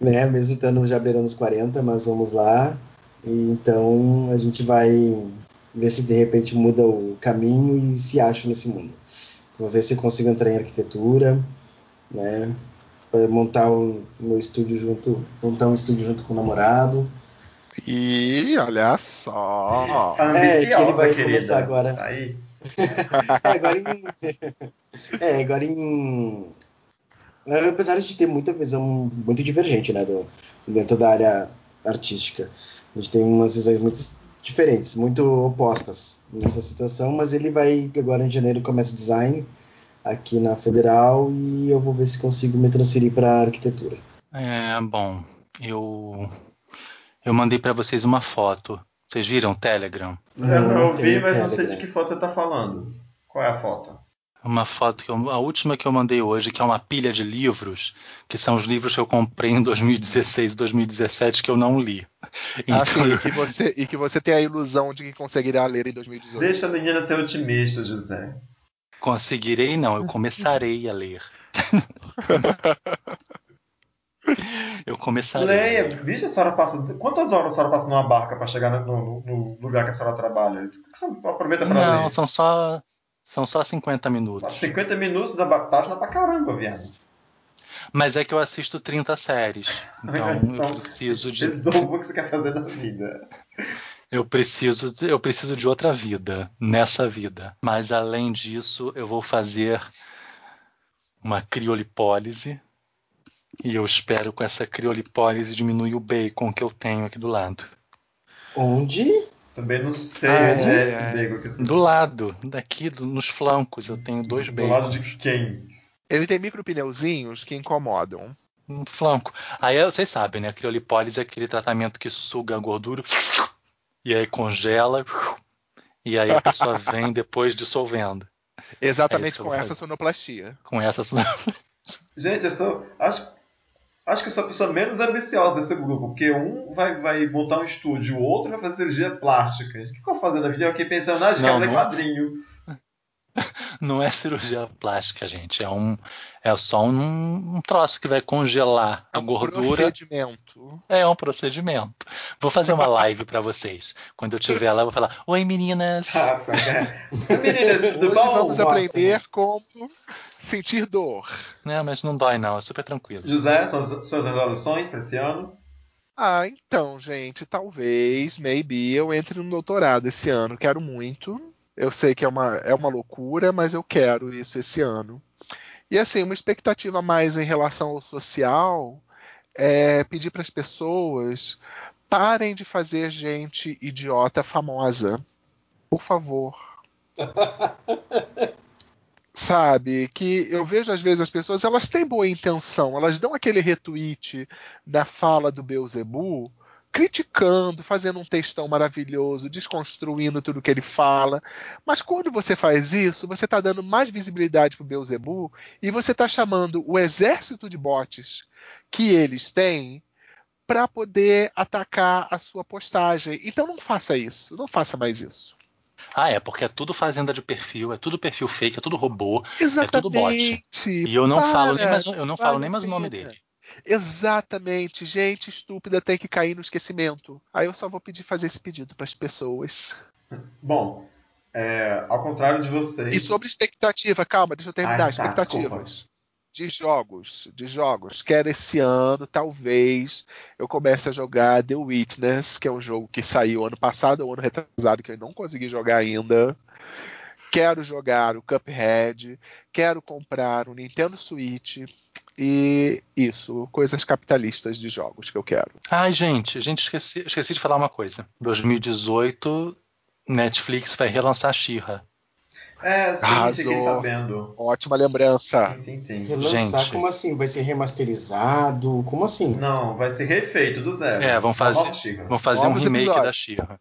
né? Mesmo estando já beirando os 40, mas vamos lá. Então a gente vai ver se de repente muda o caminho e se acha nesse mundo. Vou ver se consigo entrar em arquitetura, né? Para montar meu estúdio junto, montar um estúdio junto com o namorado. E olha só. É, que ele vai querida. começar agora. Tá Aí. <laughs> <laughs> É, agora em. É, agora em. Apesar de ter muita visão muito divergente, né, do, dentro da área artística. A gente tem umas visões muito diferentes, muito opostas nessa situação, mas ele vai, agora em janeiro, começa design aqui na Federal e eu vou ver se consigo me transferir para arquitetura. É, bom, eu eu mandei pra vocês uma foto. Vocês viram o Telegram? Eu não ouvi, tenho mas não sei de que foto você tá falando. Qual é a foto? Uma foto que eu, a última que eu mandei hoje, que é uma pilha de livros, que são os livros que eu comprei em 2016 e 2017 que eu não li. Então, Assim, e, que você, e que você tem a ilusão de que conseguirá ler em 2018. Deixa a menina ser otimista, José. conseguirei não, eu começarei a ler. <laughs> eu começarei. Leia, bicho, a senhora passa. Quantas horas a senhora passa numa barca pra chegar no, no- no lugar que a senhora trabalha? Aproveita pra Não, ler? são só são só 50 minutos. 50 minutos da página pra caramba, viado. Mas é que eu assisto 30 séries. Então Então, <laughs> eu preciso de Resolva o que você quer fazer na vida. eu preciso eu preciso de outra vida nessa vida. Mas além disso, eu vou fazer uma criolipólise e eu espero com essa criolipólise diminuir o bacon que eu tenho aqui do lado. Onde? Também não sei Ai, onde é ai, esse bacon que Do lado, daqui do- nos flancos, eu tenho dois Do lado bacons. de quem? Ele tem micropneuzinhos que incomodam. Um flanco. Aí vocês sabem, né? A criolipólise é aquele tratamento que suga a gordura e aí congela e aí a pessoa <laughs> vem depois dissolvendo. É isso Exatamente eu com essa sonoplastia. Com essa <laughs> Gente, eu sou. Acho, acho que eu sou a pessoa menos ambiciosa desse grupo, porque um vai, vai montar um estúdio, o outro vai fazer cirurgia plástica. O que, que eu vou fazer na vida? Eu fiquei pensando, ah, acho que Não, é quadrinho. <laughs> não é cirurgia plástica, gente. É um é só um, um troço que vai congelar É a um gordura. procedimento. É um procedimento. Vou fazer uma live pra vocês. Quando eu tiver lá, eu vou falar: Oi, meninas. <laughs> Nossa, cara. Meninas, tudo Hoje bom? vamos Nossa. aprender como sentir dor. Não, mas não dói, não. É super tranquilo. José, suas, suas resoluções pra esse ano? Ah, então, gente, talvez, maybe, eu entre no doutorado esse ano. Quero muito. Eu sei que é uma, é uma loucura, mas eu quero isso esse ano. E assim, uma expectativa mais em relação ao social é pedir para as pessoas parem de fazer gente idiota famosa. Por favor. <laughs> Sabe, que eu vejo às vezes as pessoas, elas têm boa intenção, elas dão aquele retweet da fala do Beuzebu, criticando, fazendo um textão maravilhoso, desconstruindo tudo que ele fala. Mas quando você faz isso, você está dando mais visibilidade para o Beuzebu e você está chamando o exército de bots que eles têm para poder atacar a sua postagem. Então não faça isso, não faça mais isso. Ah, é, porque é tudo fazenda de perfil, é tudo perfil fake, é tudo robô. Exatamente. bot. E eu não Para, falo nem mais, eu não falo nem mais o nome dele. Exatamente, gente estúpida tem que cair no esquecimento. Aí eu só vou pedir fazer esse pedido para as pessoas. Bom, é, ao contrário de vocês. E sobre expectativa, calma, deixa eu terminar. Ai, tá, Expectativas desculpa. de jogos, de jogos. Quero esse ano, talvez, eu comece a jogar The Witness, que é um jogo que saiu ano passado ou ano retrasado, que eu não consegui jogar ainda. Quero jogar o Cuphead, quero comprar o Nintendo Switch e isso, coisas capitalistas de jogos que eu quero. Ai, gente, a gente esqueci, esqueci de falar uma coisa. 2018, Netflix vai relançar She-Ra. É, sim, Arrasou. fiquei sabendo. Ótima lembrança. Sim, sim, sim. Relançar, Gente. como assim? Vai ser remasterizado? Como assim? Não, vai ser refeito do zero. É, vão fazer-. Vão fazer Novos um remake episódios. da She-Ra.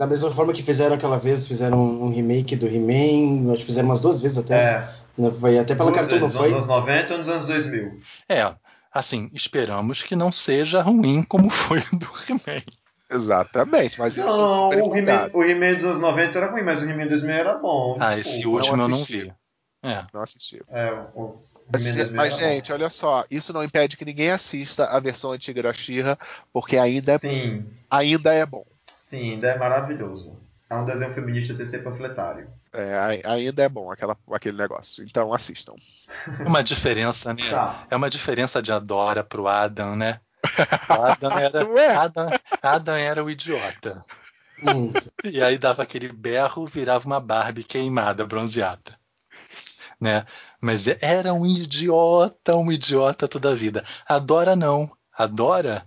Da mesma forma que fizeram aquela vez, fizeram um remake do He-Man, acho que fizeram umas duas vezes até. É, Né, Foi até pela duas Cartoon, não foi? nos anos 90 e nos anos 2000. É, assim, esperamos que não seja ruim como foi o do He-Man. Exatamente, mas eu sou Não, o He-Man o He-Man dos anos 90 era ruim, mas o He-Man 2000 era bom. Ah, desculpa. esse último eu não assisti. vi. É. Não assisti. É, o Mas, He-Man 2000 mas, gente, olha só, isso não impede que ninguém assista a versão antiga da She-Ra, porque ainda é, Sim, ainda é bom. Sim, ainda é maravilhoso. É um desenho feminista sem ser panfletário. É, ai- ainda é bom aquela, aquele negócio. Então assistam. É uma diferença, né? Tá. É uma diferença de Adora pro Adam, né? O Adam <laughs> era, Não é? Adam, Adam era o idiota. Muito. E aí dava aquele berro, virava uma Barbie queimada, bronzeada. Né? Mas era um idiota, um idiota toda a vida. Adora não. Adora,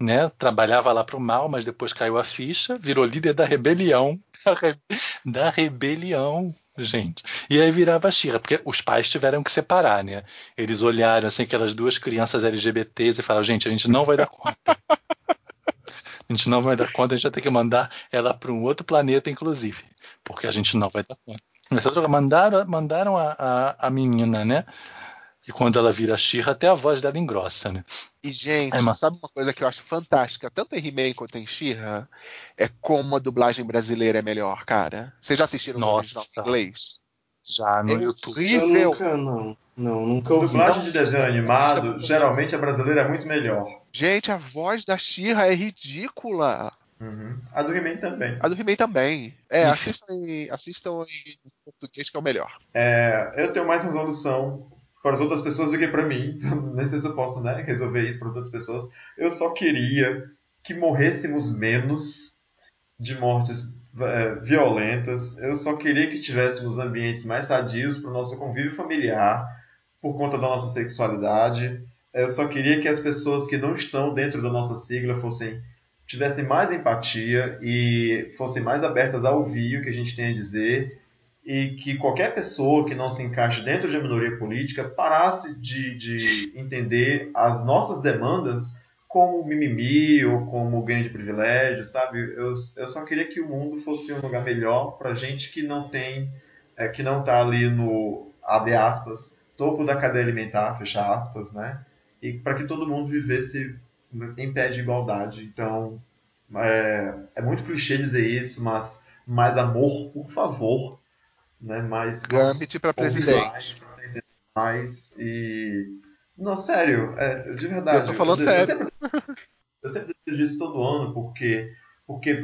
né? Trabalhava lá pro mal, mas depois caiu a ficha, virou líder da rebelião. Da re- Da rebelião, gente. E aí virava Xirra, porque os pais tiveram que separar, né? Eles olharam assim aquelas duas crianças LGBTs e falaram, gente, a gente não vai dar conta. A gente não vai dar conta, a gente vai ter que mandar ela para um outro planeta, inclusive. Porque a gente não vai dar conta. Mandaram, mandaram a, a, a menina, né? E quando ela vira Xirra, até a voz dela engrossa, né? E, gente, É, sabe uma coisa que eu acho fantástica? Tanto em He-Man quanto em She-Ra, é como a dublagem brasileira é melhor, cara. Vocês já assistiram no Nossa. original em inglês? Já no É YouTube. Horrível. nunca, não. Não, nunca ouvi. Dublagem Não, de desenho animado, geralmente a brasileira é muito melhor. Gente, a voz da She-Ra é ridícula. Uhum. A do He-Man também. A do He-Man também. É, assistam em, assistam em português que é o melhor. É, eu tenho mais resolução para as outras pessoas do que para mim. <laughs> Nem sei se eu posso né, resolver isso para as outras pessoas. Eu só queria que morrêssemos menos de mortes é, violentas. Eu só queria que tivéssemos ambientes mais sadios para o nosso convívio familiar por conta da nossa sexualidade. Eu só queria que as pessoas que não estão dentro da nossa sigla fossem tivessem mais empatia e fossem mais abertas a ouvir o que a gente tem a dizer e que qualquer pessoa que não se encaixe dentro de uma minoria política parasse de, de entender as nossas demandas como mimimi ou como ganho de privilégio, sabe? Eu, eu só queria que o mundo fosse um lugar melhor para gente que não tem, é, que não está ali no, abre aspas, topo da cadeia alimentar, fecha aspas, né? E para que todo mundo vivesse em pé de igualdade. Então, é, é muito clichê dizer isso, mas mais amor, por favor, né? Mais Gambit ouvir presidente. mais, e não, sério, é, de verdade. Eu tô falando eu, sério. sempre, <laughs> eu sempre isso todo ano porque porque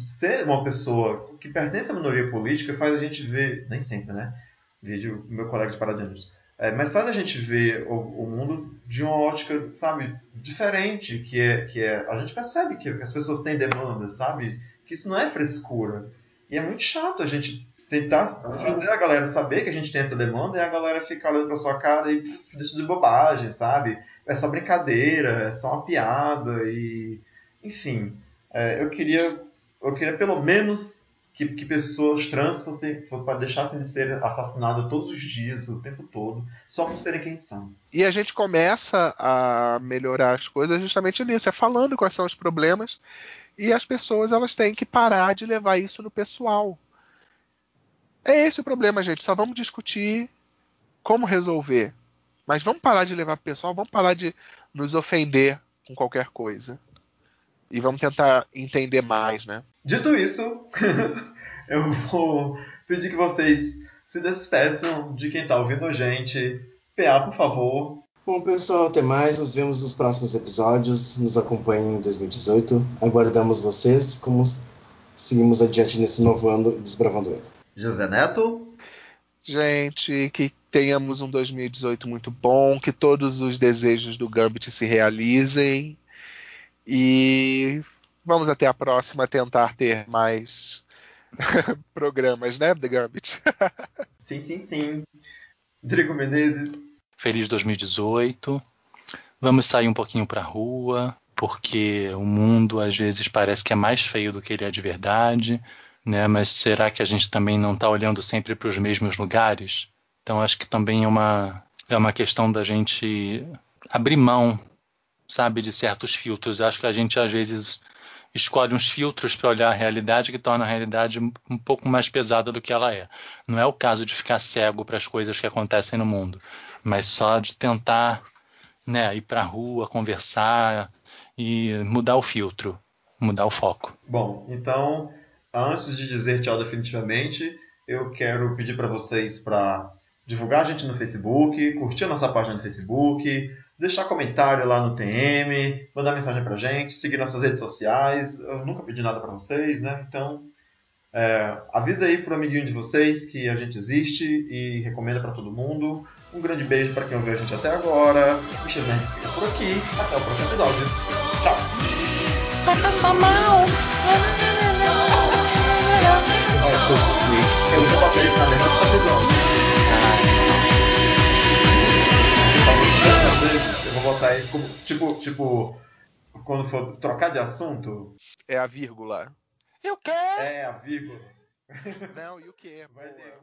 ser uma pessoa que pertence à minoria política faz a gente ver, nem sempre, né? Vídeo meu colega de paradigmas. É, mas faz a gente ver o, o mundo de uma ótica, sabe, diferente, que é, que é a gente percebe que as pessoas têm demandas, sabe? Que isso não é frescura. E é muito chato a gente tentar fazer a galera saber que a gente tem essa demanda e a galera ficar olhando pra sua cara e pff, deixa de bobagem, sabe? É só brincadeira, é só uma piada e enfim, é, eu queria eu queria pelo menos que, que pessoas trans fossem para deixassem de ser assassinadas todos os dias, o tempo todo, só por serem quem são. E a gente começa a melhorar as coisas justamente nisso, é falando quais são os problemas e as pessoas elas têm que parar de levar isso no pessoal. É esse o problema, gente. Só vamos discutir como resolver. Mas vamos parar de levar pro pessoal, vamos parar de nos ofender com qualquer coisa. E vamos tentar entender mais, né? Dito isso, <laughs> eu vou pedir que vocês se despeçam de quem está ouvindo a gente. PA, por favor. Bom, pessoal, até mais. Nos vemos nos próximos episódios. Nos acompanhem em 2018. Aguardamos vocês como seguimos adiante nesse novo ano, desbravando ele. José Neto? Gente, que tenhamos um 2018 muito bom, que todos os desejos do Gambit se realizem. E vamos até a próxima tentar ter mais <laughs> programas, né, The Gambit? <laughs> sim, sim, sim. Drigo Menezes. Feliz 2018. Vamos sair um pouquinho para a rua, porque o mundo às vezes parece que é mais feio do que ele é de verdade, né? Mas será que a gente também não está olhando sempre para os mesmos lugares? Então acho que também é uma é uma questão da gente abrir mão, sabe, de certos filtros. Acho que a gente às vezes escolhe uns filtros para olhar a realidade que torna a realidade um pouco mais pesada do que ela é. Não é o caso de ficar cego para as coisas que acontecem no mundo, mas só de tentar né, ir para a rua, conversar e mudar o filtro, mudar o foco. Bom, então, antes de dizer tchau definitivamente, eu quero pedir para vocês para divulgar a gente no Facebook, curtir a nossa página no Facebook, deixar comentário lá no TM, mandar mensagem pra gente, seguir nossas redes sociais. Eu nunca pedi nada para vocês, né? Então, é, avisa aí pro amiguinho de vocês que a gente existe e recomenda para todo mundo. Um grande beijo para quem ouviu a gente até agora. Michel Mendes fica por aqui. Até o próximo episódio. Tchau! Eu dentro do. Eu vou botar isso como. Tipo, tipo. Quando for trocar de assunto. É a vírgula. Eu quero! É a vírgula. Não, e o que? Vai ter.